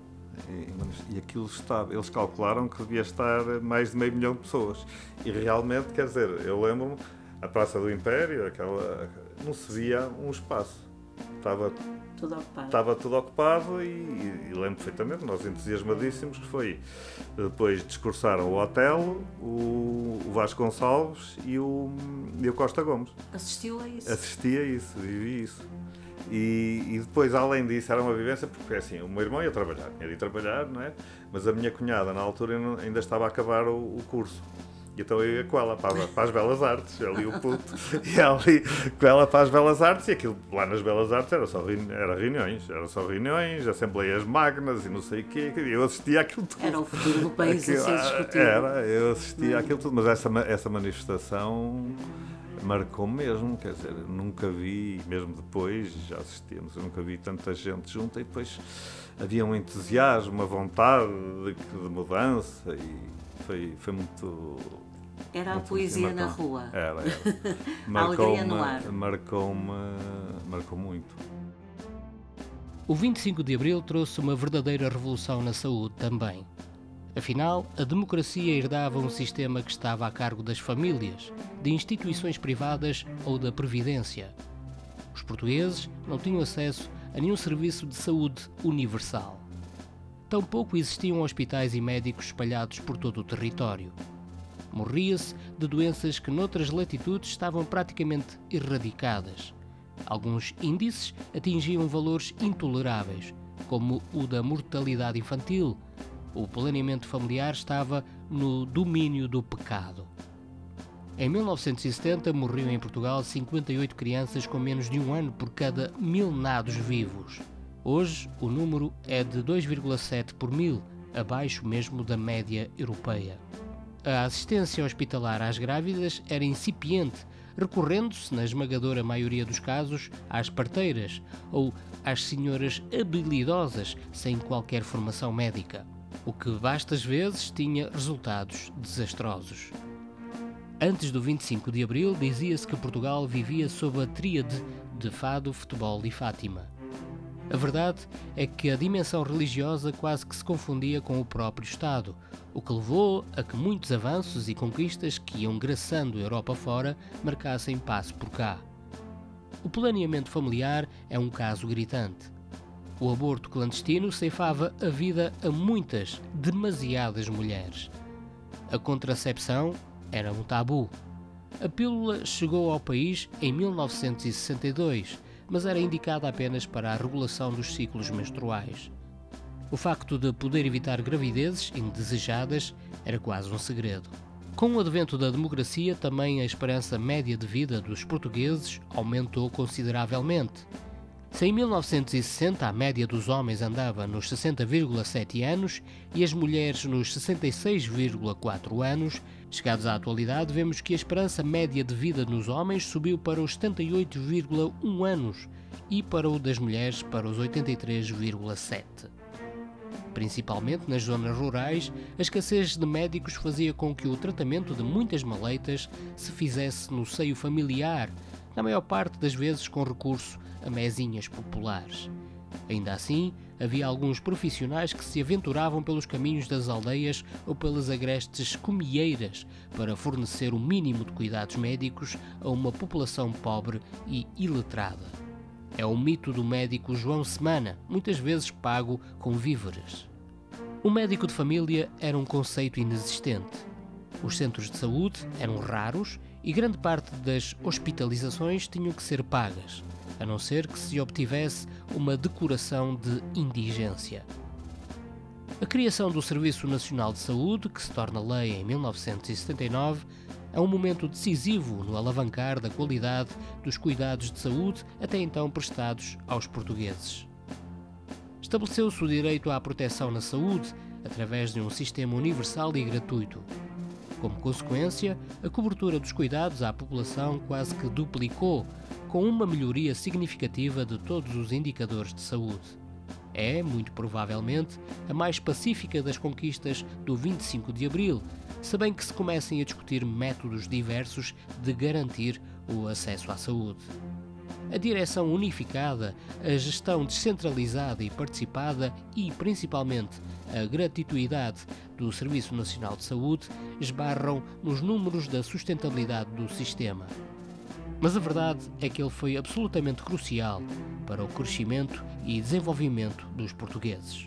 E, e, aquilo estava, eles calcularam que devia estar mais de meio milhão de pessoas. E realmente, quer dizer, eu lembro-me, a Praça do Império, aquela, não se via um espaço. Estava tudo ocupado. Estava tudo ocupado e, e, e lembro perfeitamente, nós entusiasmadíssimos, que foi. Depois discursaram o Otelo, o, o Vasco Gonçalves e o, e o Costa Gomes. Assistiu a isso? Assisti a isso, vivi isso. E, e, depois, além disso, era uma vivência, porque assim, o meu irmão ia trabalhar, ia ir trabalhar, não é? Mas a minha cunhada, na altura, ainda estava a acabar o, o curso. E então eu ia com ela para, para as Belas Artes, ali o puto, e ali com ela para as Belas Artes, e aquilo lá nas Belas Artes era só era reuniões, era só reuniões, assembleias magnas e não sei o quê, eu assistia aquilo tudo. Era o futuro do país aquilo, a ser discutido. Era, eu assistia aquilo tudo, mas essa, essa manifestação marcou mesmo, quer dizer, nunca vi, mesmo depois, já assistíamos, eu nunca vi tanta gente junta e depois havia um entusiasmo, uma vontade de, de mudança e foi, foi muito. Era a poesia na rua. Era, era. Marcou-me, marcou-me, marcou muito. O 25 de Abril trouxe uma verdadeira revolução na saúde também. Afinal, a democracia herdava um sistema que estava a cargo das famílias, de instituições privadas ou da Previdência. Os portugueses não tinham acesso a nenhum serviço de saúde universal. Tampouco existiam hospitais e médicos espalhados por todo o território. Morria-se de doenças que noutras latitudes estavam praticamente erradicadas. Alguns índices atingiam valores intoleráveis, como o da mortalidade infantil. O planeamento familiar estava no domínio do pecado. Em 1970 morriam em Portugal 58 crianças com menos de um ano por cada mil nados vivos. Hoje, o número é de 2,7 por mil, abaixo mesmo da média europeia. A assistência hospitalar às grávidas era incipiente, recorrendo-se, na esmagadora maioria dos casos, às parteiras ou às senhoras habilidosas sem qualquer formação médica, o que vastas vezes tinha resultados desastrosos. Antes do 25 de abril, dizia-se que Portugal vivia sob a tríade de fado, futebol e Fátima. A verdade é que a dimensão religiosa quase que se confundia com o próprio Estado, o que levou a que muitos avanços e conquistas que iam graçando a Europa fora marcassem passo por cá. O planeamento familiar é um caso gritante. O aborto clandestino ceifava a vida a muitas, demasiadas mulheres. A contracepção era um tabu. A pílula chegou ao país em 1962, mas era indicada apenas para a regulação dos ciclos menstruais. O facto de poder evitar gravidezes indesejadas era quase um segredo. Com o advento da democracia, também a esperança média de vida dos portugueses aumentou consideravelmente. Se em 1960 a média dos homens andava nos 60,7 anos e as mulheres nos 66,4 anos, chegados à atualidade, vemos que a esperança média de vida nos homens subiu para os 78,1 anos e para o das mulheres para os 83,7. Principalmente nas zonas rurais, a escassez de médicos fazia com que o tratamento de muitas maleitas se fizesse no seio familiar, na maior parte das vezes com recurso a mesinhas populares. Ainda assim, havia alguns profissionais que se aventuravam pelos caminhos das aldeias ou pelas agrestes comieiras para fornecer o mínimo de cuidados médicos a uma população pobre e iletrada. É o mito do médico João Semana, muitas vezes pago com víveres. O médico de família era um conceito inexistente. Os centros de saúde eram raros e grande parte das hospitalizações tinham que ser pagas, a não ser que se obtivesse uma decoração de indigência. A criação do Serviço Nacional de Saúde, que se torna lei em 1979, é um momento decisivo no alavancar da qualidade dos cuidados de saúde até então prestados aos portugueses. Estabeleceu-se o direito à proteção na saúde através de um sistema universal e gratuito. Como consequência, a cobertura dos cuidados à população quase que duplicou, com uma melhoria significativa de todos os indicadores de saúde. É, muito provavelmente, a mais pacífica das conquistas do 25 de Abril, se bem que se comecem a discutir métodos diversos de garantir o acesso à saúde. A direção unificada, a gestão descentralizada e participada e, principalmente, a gratuidade do Serviço Nacional de Saúde esbarram nos números da sustentabilidade do sistema. Mas a verdade é que ele foi absolutamente crucial para o crescimento e desenvolvimento dos portugueses.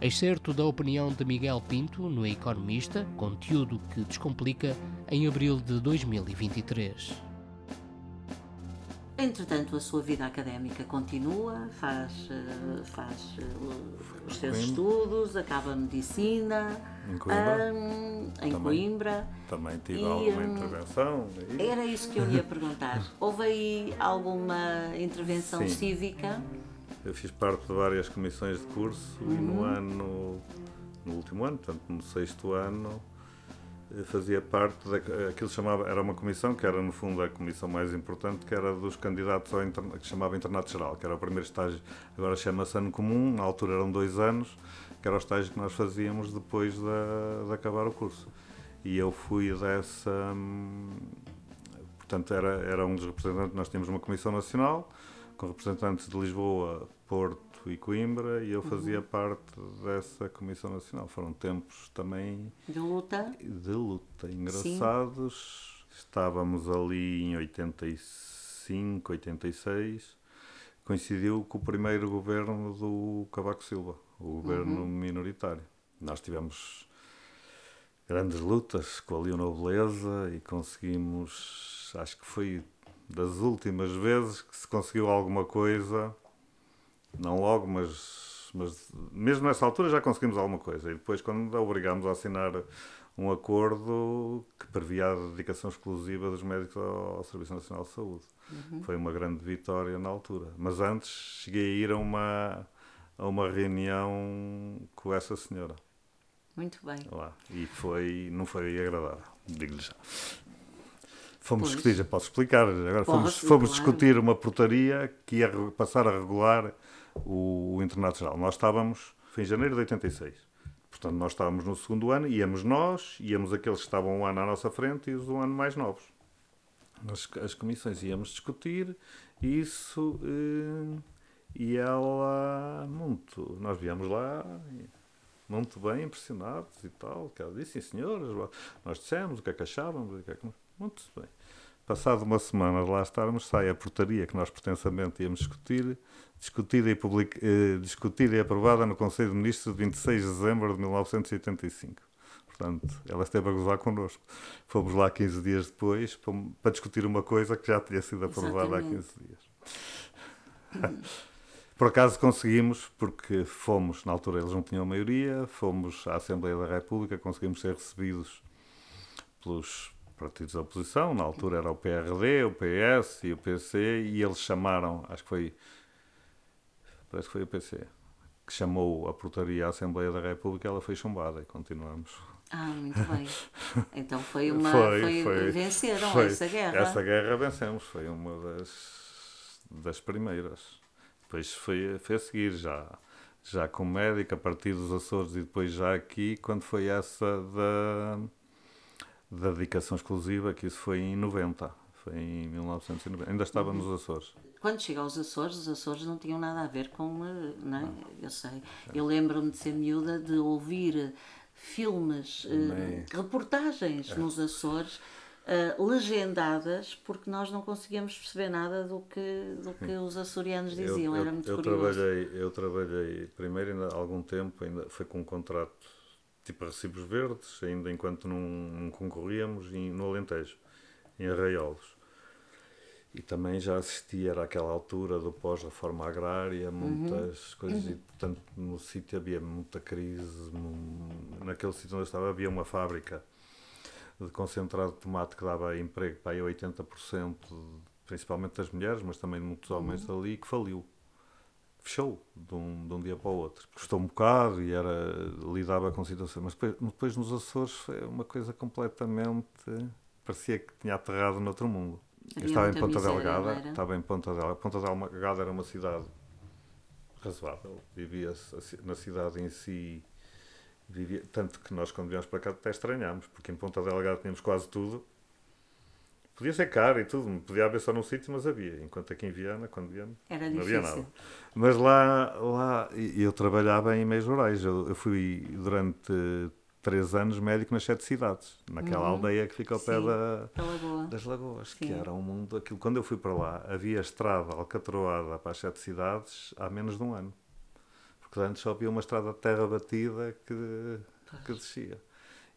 Excerto da opinião de Miguel Pinto no Economista, conteúdo que descomplica em abril de 2023. Entretanto, a sua vida académica continua, faz, eh, faz eh, os seus estudos, acaba a medicina em Coimbra. hum, em Também. Coimbra. Também tive E, alguma intervenção. e- Era isso que eu lhe ia perguntar. Houve aí alguma intervenção Sim. cívica? Eu fiz parte de várias comissões de curso e Uhum. no ano, no último ano, portanto no sexto ano, fazia parte daquilo aquilo se chamava, era uma comissão que era no fundo a comissão mais importante, que era dos candidatos ao interna, que chamava Internato Geral, que era o primeiro estágio, agora chama-se ano comum, na altura eram dois anos, que era o estágio que nós fazíamos depois de, de acabar o curso. E eu fui dessa, hum, portanto era, era um dos representantes, nós tínhamos uma comissão nacional, com representantes de Lisboa, Porto e Coimbra, e eu fazia parte dessa Comissão Nacional. Foram tempos também De luta? de luta engraçados. Estávamos ali em 85, 86. Coincidiu com o primeiro governo do Cavaco Silva, o governo minoritário. Nós tivemos grandes lutas com a Leonobeleza e conseguimos, acho que foi das últimas vezes que se conseguiu alguma coisa, não logo, mas, mas mesmo nessa altura já conseguimos alguma coisa. E depois, quando obrigámos a assinar um acordo que previa a dedicação exclusiva dos médicos ao, ao Serviço Nacional de Saúde. Foi uma grande vitória na altura. Mas antes cheguei a ir a uma, a uma reunião com essa senhora Muito bem. lá. E foi, não foi agradável, digo-lhe já. Fomos Pois. discutir, já posso explicar, agora fomos, Pode, fomos claro. discutir uma portaria que ia passar a regular o, o Internato Geral. Nós estávamos, foi em janeiro de 86, Portanto, nós estávamos no segundo ano, íamos nós, íamos aqueles que estavam um ano à nossa frente e os um ano mais novos. As, as comissões íamos discutir isso eh, e ela, muito, nós viemos lá, muito bem impressionados e tal, que ela disse, sim senhores, nós dissemos o que é que achávamos, o que é que... muito bem. Passado uma semana de lá estarmos, sai a portaria que nós pretensamente íamos discutir, discutida e, public... eh, discutida e aprovada no Conselho de Ministros de 26 de dezembro de 1985. Portanto, ela esteve a gozar connosco. Fomos lá 15 dias depois para discutir uma coisa que já tinha sido aprovada Exatamente. há 15 dias. Por acaso conseguimos, porque fomos, na altura eles não tinham maioria, fomos à Assembleia da República, conseguimos ser recebidos pelos partidos da oposição, na altura era o PRD, o PS e o PC, e eles chamaram, acho que foi, parece que foi o PC, que chamou a portaria à Assembleia da República, ela foi chumbada e continuamos. Ah, muito bem. Então foi uma. Foi, foi, foi venceram foi, essa guerra. Essa guerra vencemos, foi uma das, das primeiras. Depois foi, foi a seguir, já, já com médico, a partir dos Açores e depois já aqui, quando foi essa da, da dedicação exclusiva, que isso foi em 90. Foi em 1990. Ainda estava nos Açores. Quando chega aos Açores, os Açores não tinham nada a ver com. Eh, não é? Eu sei. Eu lembro-me de ser miúda de ouvir filmes, uh, reportagens é. nos Açores uh, legendadas porque nós não conseguíamos perceber nada do que, do que os açorianos diziam, eu, era muito eu curioso. Trabalhei, eu trabalhei primeiro ainda há algum tempo, ainda foi com um contrato tipo recibos verdes, ainda enquanto não, não concorríamos em, no Alentejo, em Arraiolos. E também já assistia, era aquela altura do pós-reforma agrária, muitas uhum. coisas, uhum. e portanto no sítio havia muita crise. Naquele sítio onde eu estava havia uma fábrica de concentrado de tomate que dava emprego para aí 80%, principalmente das mulheres, mas também de muitos homens uhum. ali, que faliu. Fechou de um, de um dia para o outro. Custou um bocado e era, lidava com situações. Mas depois, depois nos Açores foi uma coisa completamente. parecia que tinha aterrado noutro mundo. Eu estava em Ponta Delgada, estava em Ponta Delgada. Ponta Delgada era uma cidade razoável. Vivia-se na cidade em si Vivia, tanto que nós, quando viemos para cá, até estranhámos, porque em Ponta Delgada tínhamos quase tudo. Podia ser caro e tudo, podia haver só num sítio, mas havia. Enquanto aqui em Viana, quando viemos, Era não difícil. havia nada. Mas lá, lá eu trabalhava em meios rurais. Eu, eu fui durante três anos médico nas sete cidades, naquela uhum. aldeia que fica ao pé da, Lagoa. das lagoas, Sim. que era um mundo aquilo. Quando eu fui para lá, havia estrada alcatroada para as sete cidades há menos de um ano porque antes só havia uma estrada de terra batida que, que descia.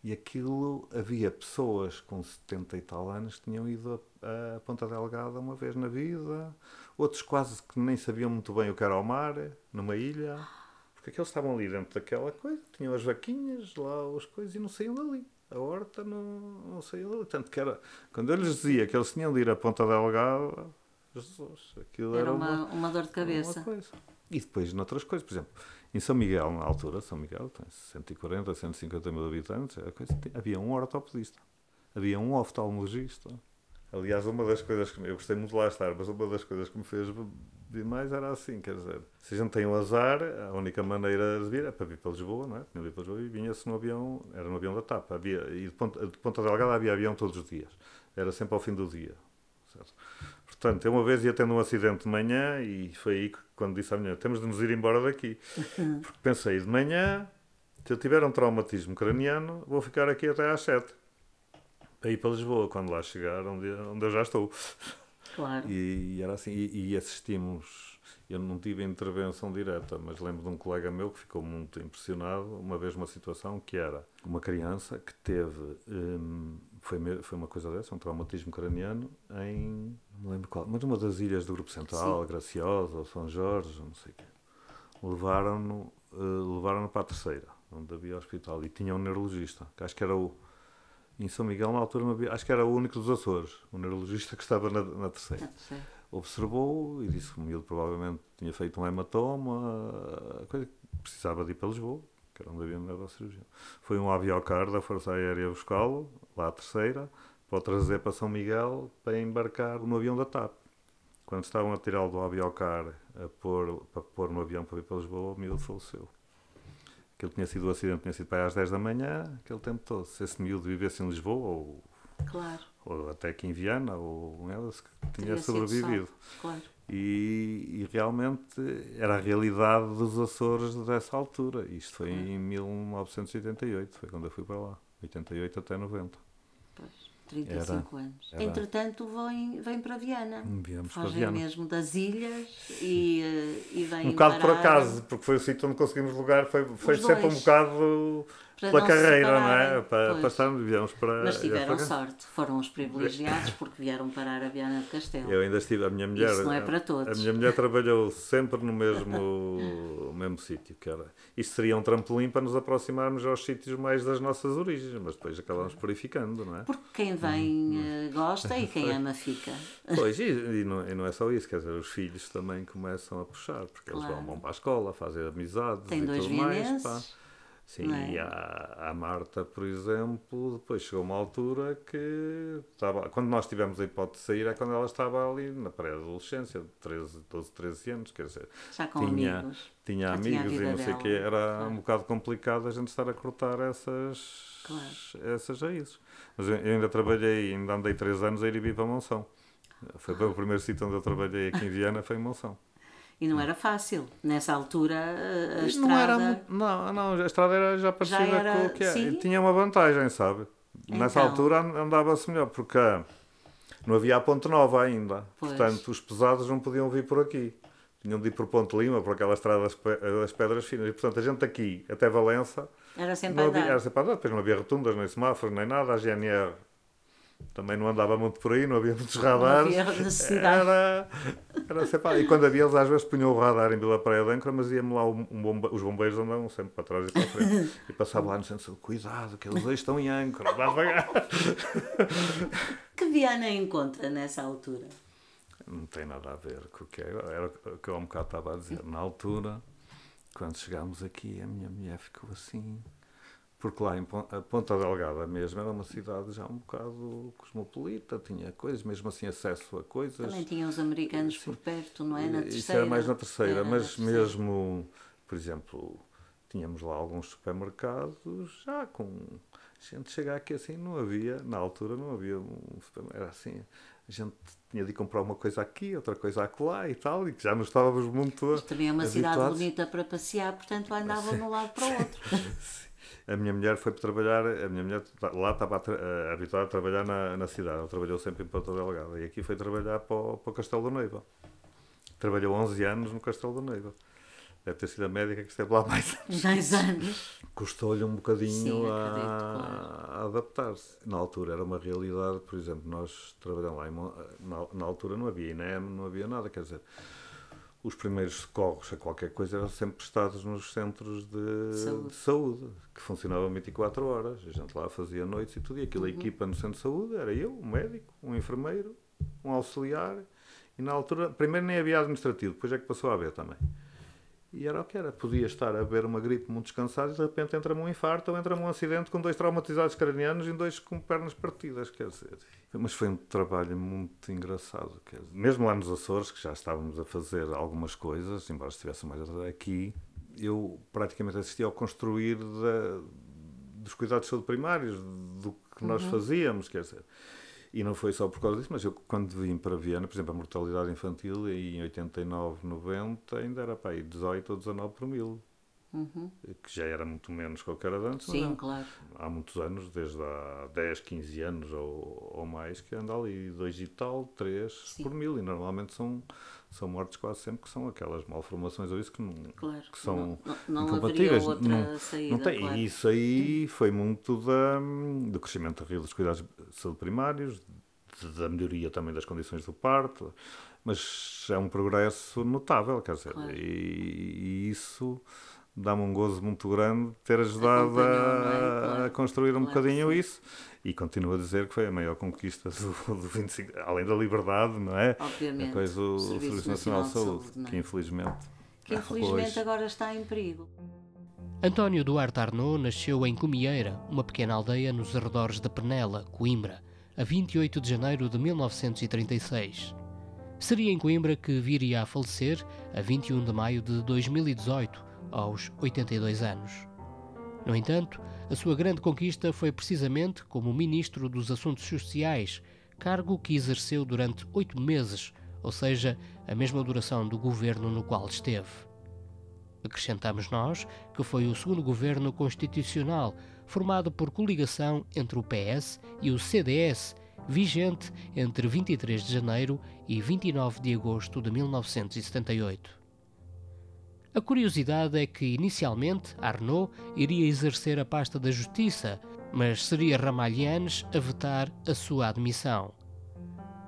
E aquilo, havia pessoas com 70 e tal anos que tinham ido a, a Ponta Delgada uma vez na vida, outros quase que nem sabiam muito bem o que era o mar, numa ilha, porque aqueles estavam ali dentro daquela coisa, tinham as vaquinhas, lá as coisas, e não saíam dali. A horta não, não saía dali. Tanto que era, quando eu lhes dizia que eles tinham de ir a Ponta Delgada, Jesus, aquilo era, era uma, uma, dor de cabeça. Uma coisa. E depois, noutras coisas, por exemplo, em São Miguel, na altura, São Miguel tem 140, 150 mil habitantes, coisa, havia um ortopedista, havia um oftalmologista. Aliás, uma das coisas que eu gostei muito de lá estar, mas uma das coisas que me fez vir mais era assim: quer dizer, se a gente tem um azar, a única maneira de vir é para vir para Lisboa, não é? Tinha para Lisboa e vinha-se no avião, era no avião da TAP, havia, e de Ponta, de Ponta Delgada havia avião todos os dias, era sempre ao fim do dia. Certo? Portanto, eu uma vez ia tendo um acidente de manhã e foi aí que, quando disse à minha temos de nos ir embora daqui. Porque pensei, de manhã, se eu tiver um traumatismo craniano, vou ficar aqui até às sete. Para ir para Lisboa, quando lá chegar, onde, onde eu já estou. Claro. E, e era assim, e, e, assistimos, eu não tive intervenção direta, mas lembro de um colega meu que ficou muito impressionado, uma vez uma situação que era uma criança que teve hum, foi, foi uma coisa dessa, um traumatismo craniano em. não me lembro qual, mas uma das ilhas do Grupo Central, Sim. Graciosa ou São Jorge, não sei o quê. Levaram-no uh, levaram para a terceira, onde havia hospital, e tinha um neurologista, que acho que era o. Em São Miguel, na altura, havia, acho que era o único dos Açores, o neurologista que estava na, na terceira. Observou e disse que o miúdo provavelmente tinha feito um hematoma, coisa que precisava de ir para Lisboa que era onde havia neurocirurgião. Foi um aviocar da Força Aérea buscá-lo, lá a terceira, para o trazer para São Miguel para embarcar no avião da TAP. Quando estavam a tirá-lo do aviocar a pôr, para pôr no avião para vir para Lisboa, o miúdo faleceu. Aquele tinha sido o acidente, tinha sido para aí às 10 da manhã, aquele tempo todo. Se esse miúdo vivesse em Lisboa, ou, Claro. Ou até aqui em Viana, ou em Elas, tinha Teria sido sobrevivido. Claro. E, e realmente era a realidade dos Açores dessa altura. Isto foi em 1988, foi quando eu fui para lá. 88 até 90. Pois, 35 anos. era. Entretanto, vem, vem para Viana. Viemos para Fogem Viana. mesmo das ilhas e, eh, e vem Um bocado por parar acaso, porque foi o sítio onde conseguimos lugar, foi, foi sempre um bocado Para pela carreira, não é? Para, pois. para estarmos, viemos para. Mas tiveram sorte, foram os privilegiados porque vieram parar a Viana do Castelo. Eu ainda estive, a minha mulher. Isso não é para todos. A minha mulher trabalhou sempre no mesmo, mesmo sítio, que era. Isto seria um trampolim para nos aproximarmos aos sítios mais das nossas origens, mas depois acabamos por ir ficando, não é? Porque quem vem eh, gosta e quem ama fica. Pois, e, e não, e não é só isso, quer dizer, os filhos também começam a puxar, porque eles Claro. vão, vão para a escola, fazem amizades Tem e dois tudo mais. Pá. Sim, é? e a, a Marta, por exemplo, depois chegou uma altura que estava, quando nós tivemos a hipótese de sair é quando ela estava ali na pré-adolescência, de 13, 12, 13 anos, quer dizer, Já com tinha, amigos. tinha Já tinha amigos e vida não sei o que, era claro. um bocado complicado a gente estar a cortar essas, Claro. essas raízes. Mas eu eu ainda trabalhei, ainda andei 3 anos a ir e vir para Monção. Foi o primeiro sítio onde eu trabalhei aqui em Viana, foi em Monção. E não era fácil. Nessa altura, a não estrada. era muito- não, não, a estrada era já parecida era- com o que é. sim? E Tinha uma vantagem, sabe? Nessa Então. altura and- andava-se melhor, porque ah, não havia a Ponte Nova ainda. Pois. Portanto, os pesados não podiam vir por aqui. Tinham de ir por Ponte Lima, por aquela estrada das, pe- das pedras finas. E, portanto, a gente aqui até Valença Era sempre não havia, era sempre a andar. Depois não havia rotundas, nem semáforos, nem nada. A GNR também não andava muito por aí, não havia muitos radares. havia necessidade. Era, era sempre, e quando havia, eles às vezes punham o radar em Vila Praia de Âncora, mas íamos lá, um bombe- os bombeiros andavam sempre para trás e para frente. E passavam lá no centro, cuidado, que eles dois estão em âncora, vá devagar. Que Viana encontra nessa altura? Não tem nada a ver com o que é. Era o que eu há um bocado estava a dizer. Na altura, quando chegámos aqui, a minha mulher ficou assim. Porque lá em Ponta Delgada mesmo era uma cidade já um bocado cosmopolita, tinha coisas, mesmo assim acesso a coisas. Também tinha os americanos por perto, não é? Na terceira. Isso era mais na terceira, Era na mas terceira. mesmo, por exemplo, tínhamos lá alguns supermercados já com. A gente chega aqui assim, não havia, na altura não havia um supermercado, era assim, a gente tinha de comprar uma coisa aqui, outra coisa acolá e tal, e que já não estávamos muito Mas também é uma cidade habituados. bonita para passear, portanto andavam de um lado para o outro. A minha mulher foi para trabalhar, a minha mulher lá estava a habituada a trabalhar na, na cidade, ela trabalhou sempre em Ponta Delgada, e aqui foi trabalhar para o, para o Castelo da Noiva. Trabalhou 11 anos no Castelo da Noiva. Deve ter sido a médica que esteve lá mais anos. 10 anos. Custou-lhe um bocadinho Sim, a, a adaptar-se. Na altura era uma realidade, por exemplo, nós trabalhamos lá, em na, na altura não havia INEM, não havia nada, quer dizer, os primeiros socorros a qualquer coisa eram sempre prestados nos centros de Saúde. de saúde, que funcionavam 24 horas. A gente lá fazia noites e tudo, e aquilo, a equipa no centro de saúde era eu, um médico, um enfermeiro, um auxiliar, e na altura, primeiro nem havia administrativo, depois é que passou a haver também. E era o que era. Podia estar a ver uma gripe muito descansado e de repente entra-me um infarto ou entra-me um acidente com dois traumatizados cranianos e dois com pernas partidas, quer dizer. Mas foi um trabalho muito engraçado. Quer dizer. Mesmo lá nos Açores, que já estávamos a fazer algumas coisas, embora estivesse mais aqui, eu praticamente assisti ao construir da- dos cuidados de saúde primários, do que nós fazíamos, quer dizer. E não foi só por causa disso, mas eu quando vim para Viana, por exemplo, a mortalidade infantil em 89, 90 ainda era para aí 18 ou 19 por mil, Uhum. que já era muito menos que o que era antes. mas Sim, é- claro. há muitos anos, desde há 10, 15 anos ou, ou mais, que anda ali 2 e tal, 3 Sim. por mil. E normalmente são, são mortes quase sempre que são aquelas malformações ou isso que, não, Claro. que são Não- não- não incompatíveis. não, saída, não tem. claro. E isso aí foi muito da, do crescimento real dos cuidados de saúde primários, da melhoria também das condições do parto, mas é um progresso notável, quer dizer, Claro. e, e isso dá-me um gozo muito grande ter ajudado é? a, Claro. a construir um Claro que bocadinho sim. isso. E continuo a dizer que foi a maior conquista do, do 25, além da liberdade, não é? Obviamente. A coisa, o O Serviço, Serviço Nacional de Nacional de Saúde, Saúde, é? que infelizmente. Que infelizmente hoje- agora está em perigo. António Duarte Arnaud nasceu em Comieira, uma pequena aldeia nos arredores de Penela, Coimbra, a 28 de janeiro de 1936. Seria em Coimbra que viria a falecer a 21 de maio de 2018, aos 82 anos. No entanto, a sua grande conquista foi precisamente como Ministro dos Assuntos Sociais, cargo que exerceu durante oito meses, ou seja, a mesma duração do governo no qual esteve. Acrescentamos nós que foi o segundo governo constitucional, formado por coligação entre o PS e o CDS, vigente entre 23 de janeiro e 29 de agosto de 1978. A curiosidade é que, inicialmente, Arnaud iria exercer a pasta da Justiça, mas seria Ramalhianes a vetar a sua admissão.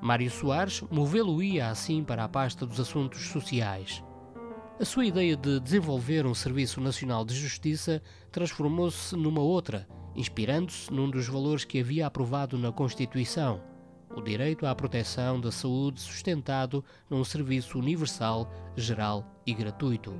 Mário Soares movê-lo-ia assim para a pasta dos assuntos sociais. A sua ideia de desenvolver um Serviço Nacional de Justiça transformou-se numa outra, inspirando-se num dos valores que havia aprovado na Constituição, o direito à proteção da saúde sustentado num serviço universal, geral e gratuito.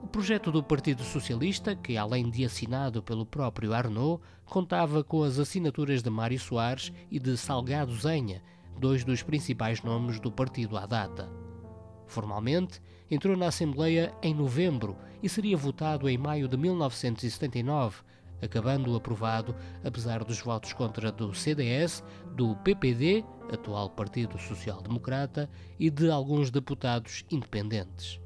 O projeto do Partido Socialista, que além de assinado pelo próprio Arnaud, contava com as assinaturas de Mário Soares e de Salgado Zenha, dois dos principais nomes do partido à data. Formalmente, entrou na Assembleia em novembro e seria votado em maio de 1979, acabando aprovado apesar dos votos contra do CDS, do PPD, atual Partido Social Democrata, e de alguns deputados independentes.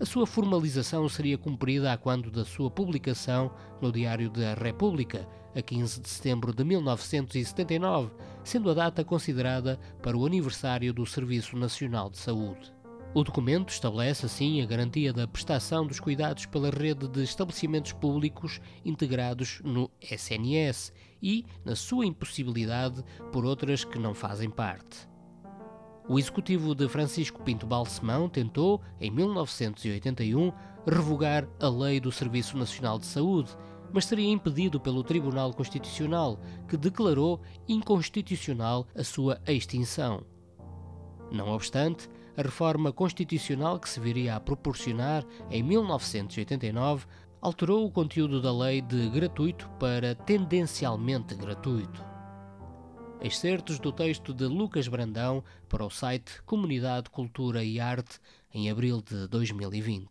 A sua formalização seria cumprida a quando da sua publicação no Diário da República, a 15 de setembro de 1979, sendo a data considerada para o aniversário do Serviço Nacional de Saúde. O documento estabelece, assim, a garantia da prestação dos cuidados pela rede de estabelecimentos públicos integrados no SNS e na sua impossibilidade por outras que não fazem parte. O executivo de Francisco Pinto Balsemão tentou, em 1981, revogar a Lei do Serviço Nacional de Saúde, mas seria impedido pelo Tribunal Constitucional, que declarou inconstitucional a sua extinção. Não obstante, a reforma constitucional que se viria a proporcionar em 1989 alterou o conteúdo da lei de gratuito para tendencialmente gratuito. Excertos do texto de Lucas Brandão para o site Comunidade Cultura e Arte em abril de 2020.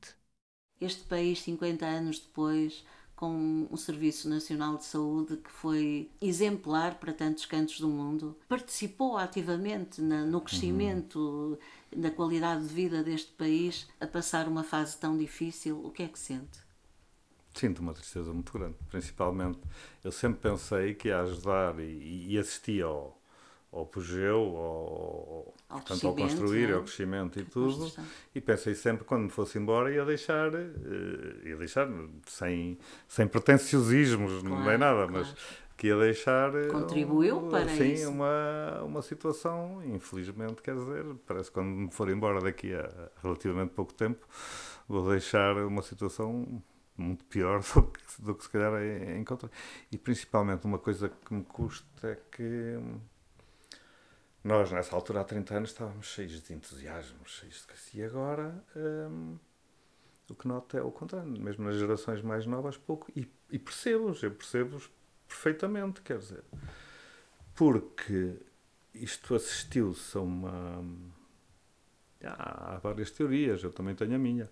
Este país, 50 anos depois, com um Serviço Nacional de Saúde que foi exemplar para tantos cantos do mundo, participou ativamente na, no crescimento uhum. da qualidade de vida deste país a passar uma fase tão difícil. O que é que sente? Sinto uma tristeza muito grande, principalmente. Eu sempre pensei que ia ajudar e, e assistia ao, ao apogeu, ao, ao, portanto, ao construir, é? ao crescimento e tudo. E pensei sempre, quando me fosse embora, ia deixar, uh, ia deixar sem, sem pretenciosismos, claro, não é nada, claro. mas que ia deixar. Eh, Contribuiu um, para sim, isso. uma, uma situação, infelizmente, quer dizer, parece que quando me for embora daqui a relativamente pouco tempo, vou deixar uma situação muito pior do que, do que se calhar encontrei. E principalmente uma coisa que me custa é que nós, nessa altura, há 30 anos, estávamos cheios de entusiasmo, cheios de... E agora, hum, o que noto é o contrário. Mesmo nas gerações mais novas, pouco. E, e percebo-os, eu percebo-os perfeitamente, quer dizer. Porque isto assistiu-se a uma... Há várias teorias, eu também tenho a minha.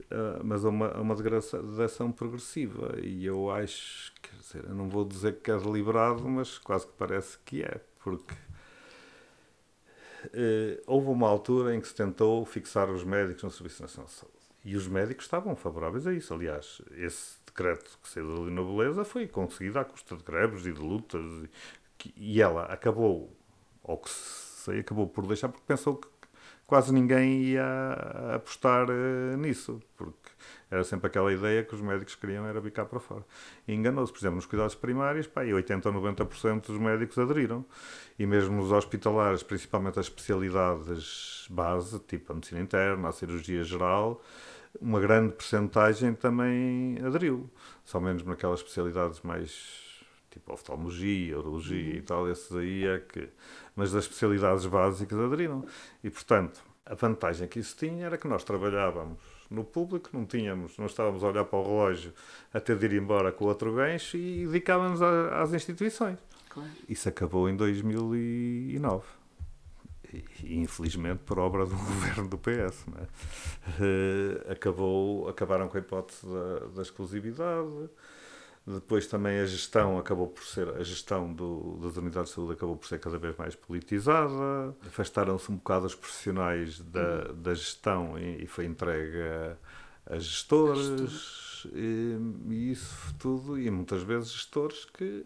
Uh, mas a uma, uma degradação progressiva. E eu acho, quer dizer, eu não vou dizer que é deliberado, mas quase que parece que é, porque houve uma altura em que se tentou fixar os médicos no Serviço Nacional de Saúde. E os médicos estavam favoráveis a isso. Aliás, esse decreto que saiu da Lina Beleza foi conseguido à custa de greves e de lutas. E, ela acabou, ou que sei, acabou por deixar, porque pensou que quase ninguém ia apostar uh, nisso, porque era sempre aquela ideia que os médicos queriam era bicar para fora. E enganou-se, por exemplo, nos cuidados primários, pá, e 80 ou 90% dos médicos aderiram. E mesmo nos hospitalares, principalmente as especialidades base, tipo a medicina interna, a cirurgia geral, uma grande percentagem também aderiu. Só menos naquelas especialidades mais tipo oftalmologia, urologia uhum. e tal, esses aí é que. Mas das especialidades básicas aderiram. E, portanto, a vantagem que isso tinha era que nós trabalhávamos no público, não tínhamos, não estávamos a olhar para o relógio até de ir embora com outro gancho e dedicávamos às instituições. Claro. Isso acabou em 2009. e infelizmente por obra do governo do PS, é? uh, acabou, acabaram com a hipótese da, da, exclusividade. Depois também a gestão acabou por ser a gestão do, das unidades de saúde acabou por ser cada vez mais politizada. Afastaram-se um bocado os profissionais da, da gestão e, e foi entregue a, a gestores e, e isso tudo e muitas vezes gestores que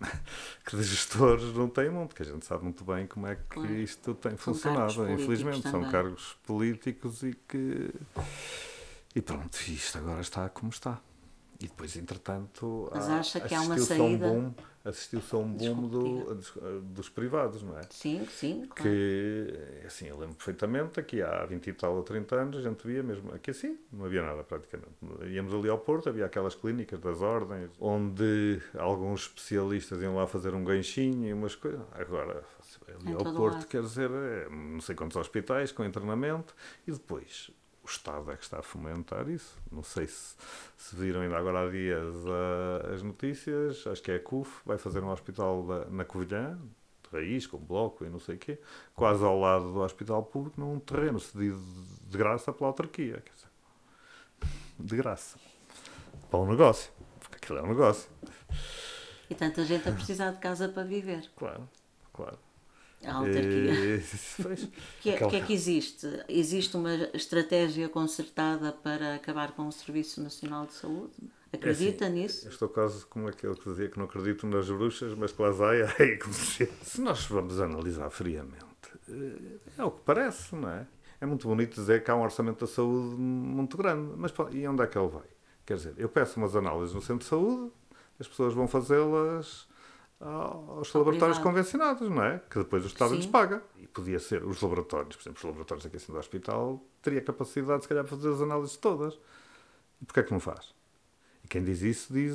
que de gestores não tem muito, porque a gente sabe muito bem como é que claro. isto tem funcionado, infelizmente. Também. São cargos políticos e que. E pronto, isto agora está como está. E depois, entretanto, Mas acha que há uma saída? Um boom, assistiu-se a um boom do, dos, dos, privados, não é? Sim, sim. Claro. Que, assim, eu lembro perfeitamente, aqui há 20 e tal ou 30 anos, a gente via mesmo, aqui assim, não havia nada praticamente. Íamos ali ao Porto, havia aquelas clínicas das ordens, onde alguns especialistas iam lá fazer um ganchinho e umas coisas. Agora, ali ao Porto, lado. quer dizer, é, não sei quantos hospitais com internamento, e depois Estado é que está a fomentar isso. Não sei se, se viram ainda agora há dias uh, as notícias, acho que é a CUF, vai fazer um hospital da, na Covilhã, de raiz, com bloco e não sei o quê, quase ao lado do hospital público, num terreno cedido de graça pela autarquia. De graça. Para um negócio. Porque aquilo é um negócio. E tanta gente a precisar de casa para viver. Claro, claro. A autarquia. O eh, que, é, que é que existe? Existe uma estratégia concertada para acabar com o Serviço Nacional de Saúde? Acredita é assim, nisso? Estou quase como aquele que dizia que não acredito nas bruxas, mas que aí como se... se nós vamos analisar friamente, eh, é o que parece, não é? É muito bonito dizer que há um orçamento da saúde muito grande, mas e onde é que ele vai? Quer dizer, eu peço umas análises no centro de saúde, as pessoas vão fazê-las aos laboratórios privado. convencionados, não é? Que depois o Estado Sim. lhes paga. E podia ser os laboratórios, por exemplo, os laboratórios aqui assim do hospital, teria capacidade, se calhar, de fazer as análises todas. E porquê é que não faz? E quem diz isso diz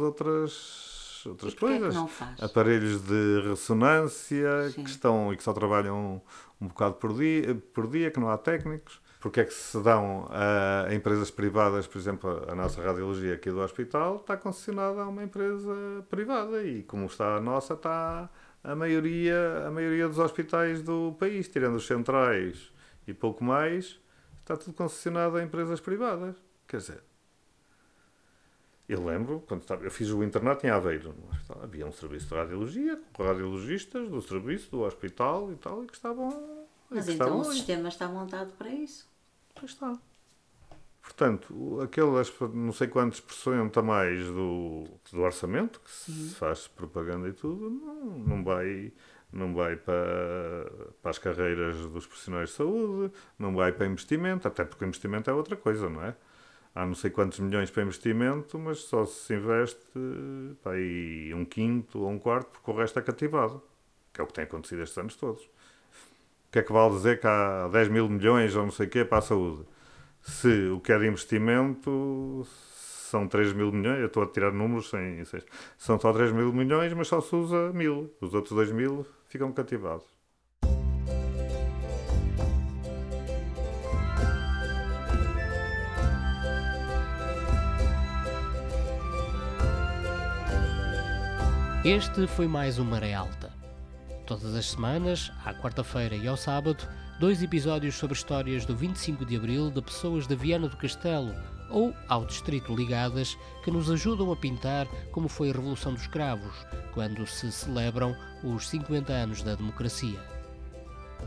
outras, outras coisas. É Aparelhos de ressonância Sim. que estão e que só trabalham um bocado por dia, por dia, que não há técnicos porque é que se dão a, empresas privadas, por exemplo, a nossa radiologia aqui do hospital está concessionada a uma empresa privada e como está a nossa está a maioria, a maioria dos hospitais do país, tirando os centrais e pouco mais, está tudo concessionado a empresas privadas. Quer dizer, eu lembro, quando estava, eu fiz o internato em Aveiro, havia um serviço de radiologia, com radiologistas do serviço, do hospital e tal, e que estavam. Mas que então estavam o sistema está montado para isso. Pois está. Portanto, aquelas não sei quantos por cento a mais do, do orçamento, que se uhum. faz propaganda e tudo, não, não vai não vai para, para as carreiras dos profissionais de saúde, não vai para investimento, até porque o investimento é outra coisa, não é? Há não sei quantos milhões para investimento, mas só se investe para aí um quinto ou um quarto, porque o resto é cativado, que é o que tem acontecido estes anos todos que é que vale dizer que há 10 mil milhões ou não sei o quê para a saúde? Se o que é de investimento são 3 mil milhões, eu estou a tirar números sem, sem são só 3 mil milhões, mas só se usa mil. Os outros 2 mil ficam cativados. Este foi mais um Maré Alta todas as semanas, à quarta-feira e ao sábado, dois episódios sobre histórias do 25 de Abril de pessoas de Viana do Castelo ou ao distrito ligadas que nos ajudam a pintar como foi a Revolução dos Cravos, quando se celebram os 50 anos da democracia.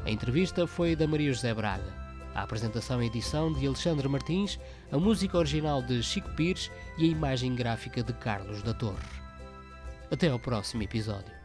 A entrevista foi da Maria José Braga. A apresentação e edição de Alexandre Martins, a música original de Chico Pires e a imagem gráfica de Carlos da Torre. Até ao próximo episódio.